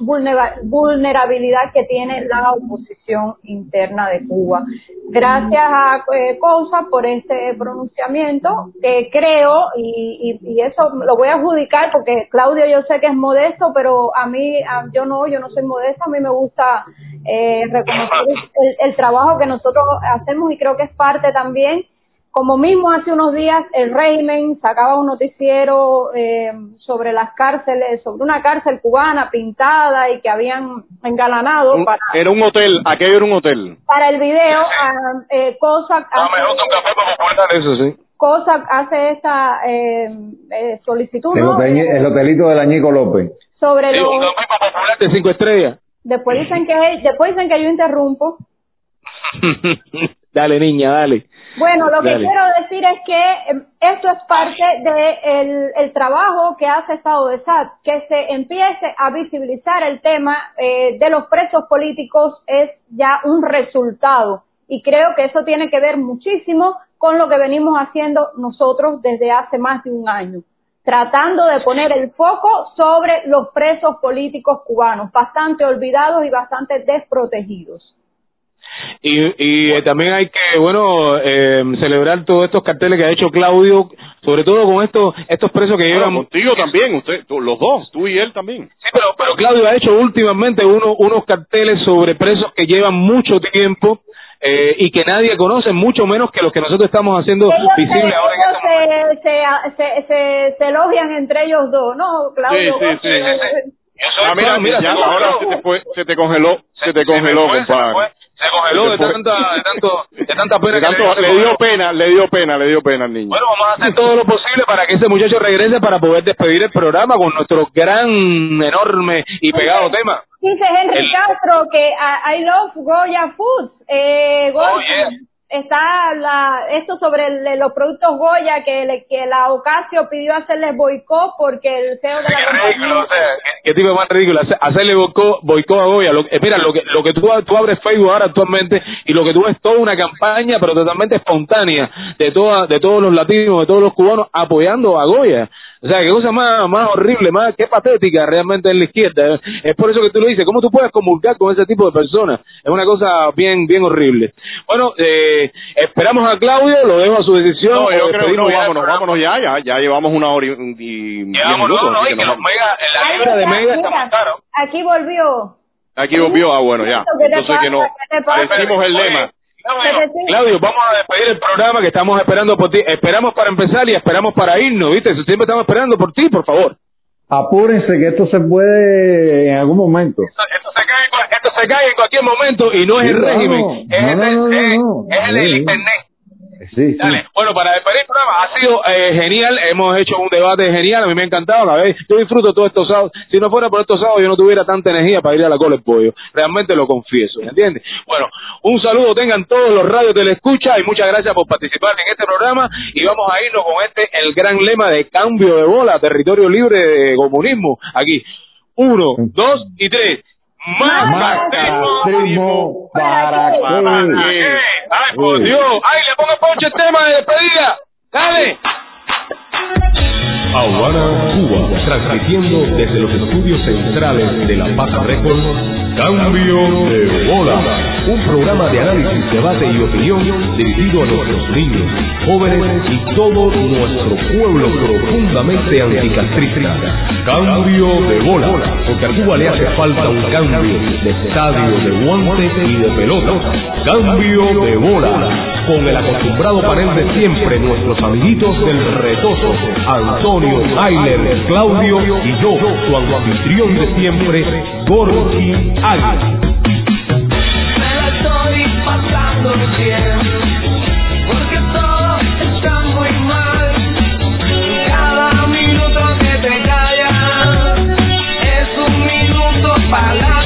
[SPEAKER 6] mm, vulnerabilidad que tiene la oposición interna de Cuba. Gracias a eh, COSA por este pronunciamiento que creo, y, y, eso lo voy a adjudicar porque Claudio yo sé que es modesto, pero a mí, yo no, yo no soy modesta, a mí me gusta eh, reconocer el, el trabajo que nosotros hacemos y creo que es parte también como mismo hace unos días el régimen sacaba un noticiero eh, sobre las cárceles, sobre una cárcel cubana pintada y que habían engalanado
[SPEAKER 5] para... Era un hotel, aquello era un hotel.
[SPEAKER 6] Para el video, eh, COSAC...
[SPEAKER 3] Ah, un café para eso, sí.
[SPEAKER 6] COSAC hace esta eh, eh, solicitud,
[SPEAKER 4] el, el, hotelito de Añico López.
[SPEAKER 6] Sobre
[SPEAKER 3] sí, un café popular de cinco estrellas.
[SPEAKER 6] Después dicen que, después dicen que yo interrumpo. [LAUGHS]
[SPEAKER 3] dale, niña, dale.
[SPEAKER 6] Bueno, lo que quiero decir es que em, esto es parte del el trabajo que hace Estado de SAT, que se empiece a visibilizar el tema eh, de los presos políticos es ya un resultado y creo que eso tiene que ver muchísimo con lo que venimos haciendo nosotros desde hace más de un año, tratando de poner el foco sobre los presos políticos cubanos, bastante olvidados y bastante desprotegidos.
[SPEAKER 3] Y, y eh, también hay que, bueno, eh, celebrar todos estos carteles que ha hecho Claudio, sobre todo con estos estos presos que llevan...
[SPEAKER 5] contigo también, usted, los dos, tú y él también.
[SPEAKER 3] Sí, pero, pero Claudio ha hecho últimamente uno, unos carteles sobre presos que llevan mucho tiempo eh, y que nadie conoce, mucho menos que los que nosotros estamos haciendo visibles ahora
[SPEAKER 6] en este se, se, se, se, elogian entre ellos dos, ¿no, Claudio?
[SPEAKER 5] Sí, sí, sí. Ah, mira, mira, ya, ahora se te, fue, se te congeló, se, te congeló, compadre
[SPEAKER 3] se congeló de tanta, de tanto, de tanta pena.
[SPEAKER 5] le, dio pena, le dio pena, le dio pena al niño.
[SPEAKER 3] Bueno, vamos a hacer todo lo posible para que ese muchacho regrese para poder despedir el programa con nuestro gran, enorme y pegado tema.
[SPEAKER 6] Dice Henry Castro que I, love Goya Foods. Eh, Goya, oh, está la, esto sobre los productos Goya que, que la Ocasio pidió hacerles boicot porque el CEO de la
[SPEAKER 3] compañía... ¿qué, tipo más ridículo? Hacerle boicot, boicot a Goya. Lo, eh, mira, lo que, lo que tú, tú abres Facebook ahora actualmente y lo que tú ves toda una campaña pero totalmente espontánea de, toda, de todos los latinos, de todos los cubanos apoyando a Goya. O sea, qué cosa más, más horrible, más qué patética realmente en la izquierda. Es por eso que tú lo dices. ¿Cómo tú puedes comulgar con ese tipo de personas? Es una cosa bien, bien horrible. Bueno, eh, esperamos a Claudio, lo dejo a su decisión.
[SPEAKER 5] No, yo creo que no, vámonos, vámonos ya, ya, ya llevamos una hora y,
[SPEAKER 3] y minutos. No, no, y que los mega, la libra de mega está.
[SPEAKER 6] Aquí volvió.
[SPEAKER 5] Aquí volvió, ah, bueno, ya. Entonces que no, decimos el lema.
[SPEAKER 3] Claudio, vamos a despedir el programa que estamos esperando por ti. Esperamos para empezar y esperamos para irnos, ¿viste? Siempre estamos esperando por ti, por favor.
[SPEAKER 4] Apúrense que esto se puede en algún momento.
[SPEAKER 3] Esto, se, cae, esto se cae en cualquier momento y no es el régimen, es, el, el internet.
[SPEAKER 4] Sí,
[SPEAKER 3] Bueno, para despedir el programa, ha sido eh, genial, hemos hecho un debate genial, a mí me ha encantado, la vez, yo disfruto todos estos sábados, si no fuera por estos sábados yo no tuviera tanta energía para ir a la cola del pollo, realmente lo confieso, ¿me entiendes? Bueno, un saludo tengan todos los radios de la escucha y muchas gracias por participar en este programa y vamos a irnos con este, el gran lema de cambio de bola, territorio libre de comunismo, aquí, uno, dos y tres más
[SPEAKER 4] primo para qué.
[SPEAKER 3] Ay, por Dios. Ay, le pongo ponche el tema de despedida. Dale.
[SPEAKER 1] Habana, Cuba, transmitiendo desde los estudios centrales de La Paz Records, Cambio de Bola, un programa de análisis, debate y opinión dirigido a nuestros niños, jóvenes y todo nuestro pueblo profundamente anticastrista. Cambio de Bola, porque a Cuba le hace falta un cambio de estadio, de guantes y de pelota. Cambio de Bola con el acostumbrado panel de siempre, nuestros amiguitos del retoso, Antonio, Ayler, Claudio y yo, su anfitrión de siempre, Gorky Águila.
[SPEAKER 7] Me la estoy pasando bien, porque todo está muy mal. Cada minuto que te callas es un minuto para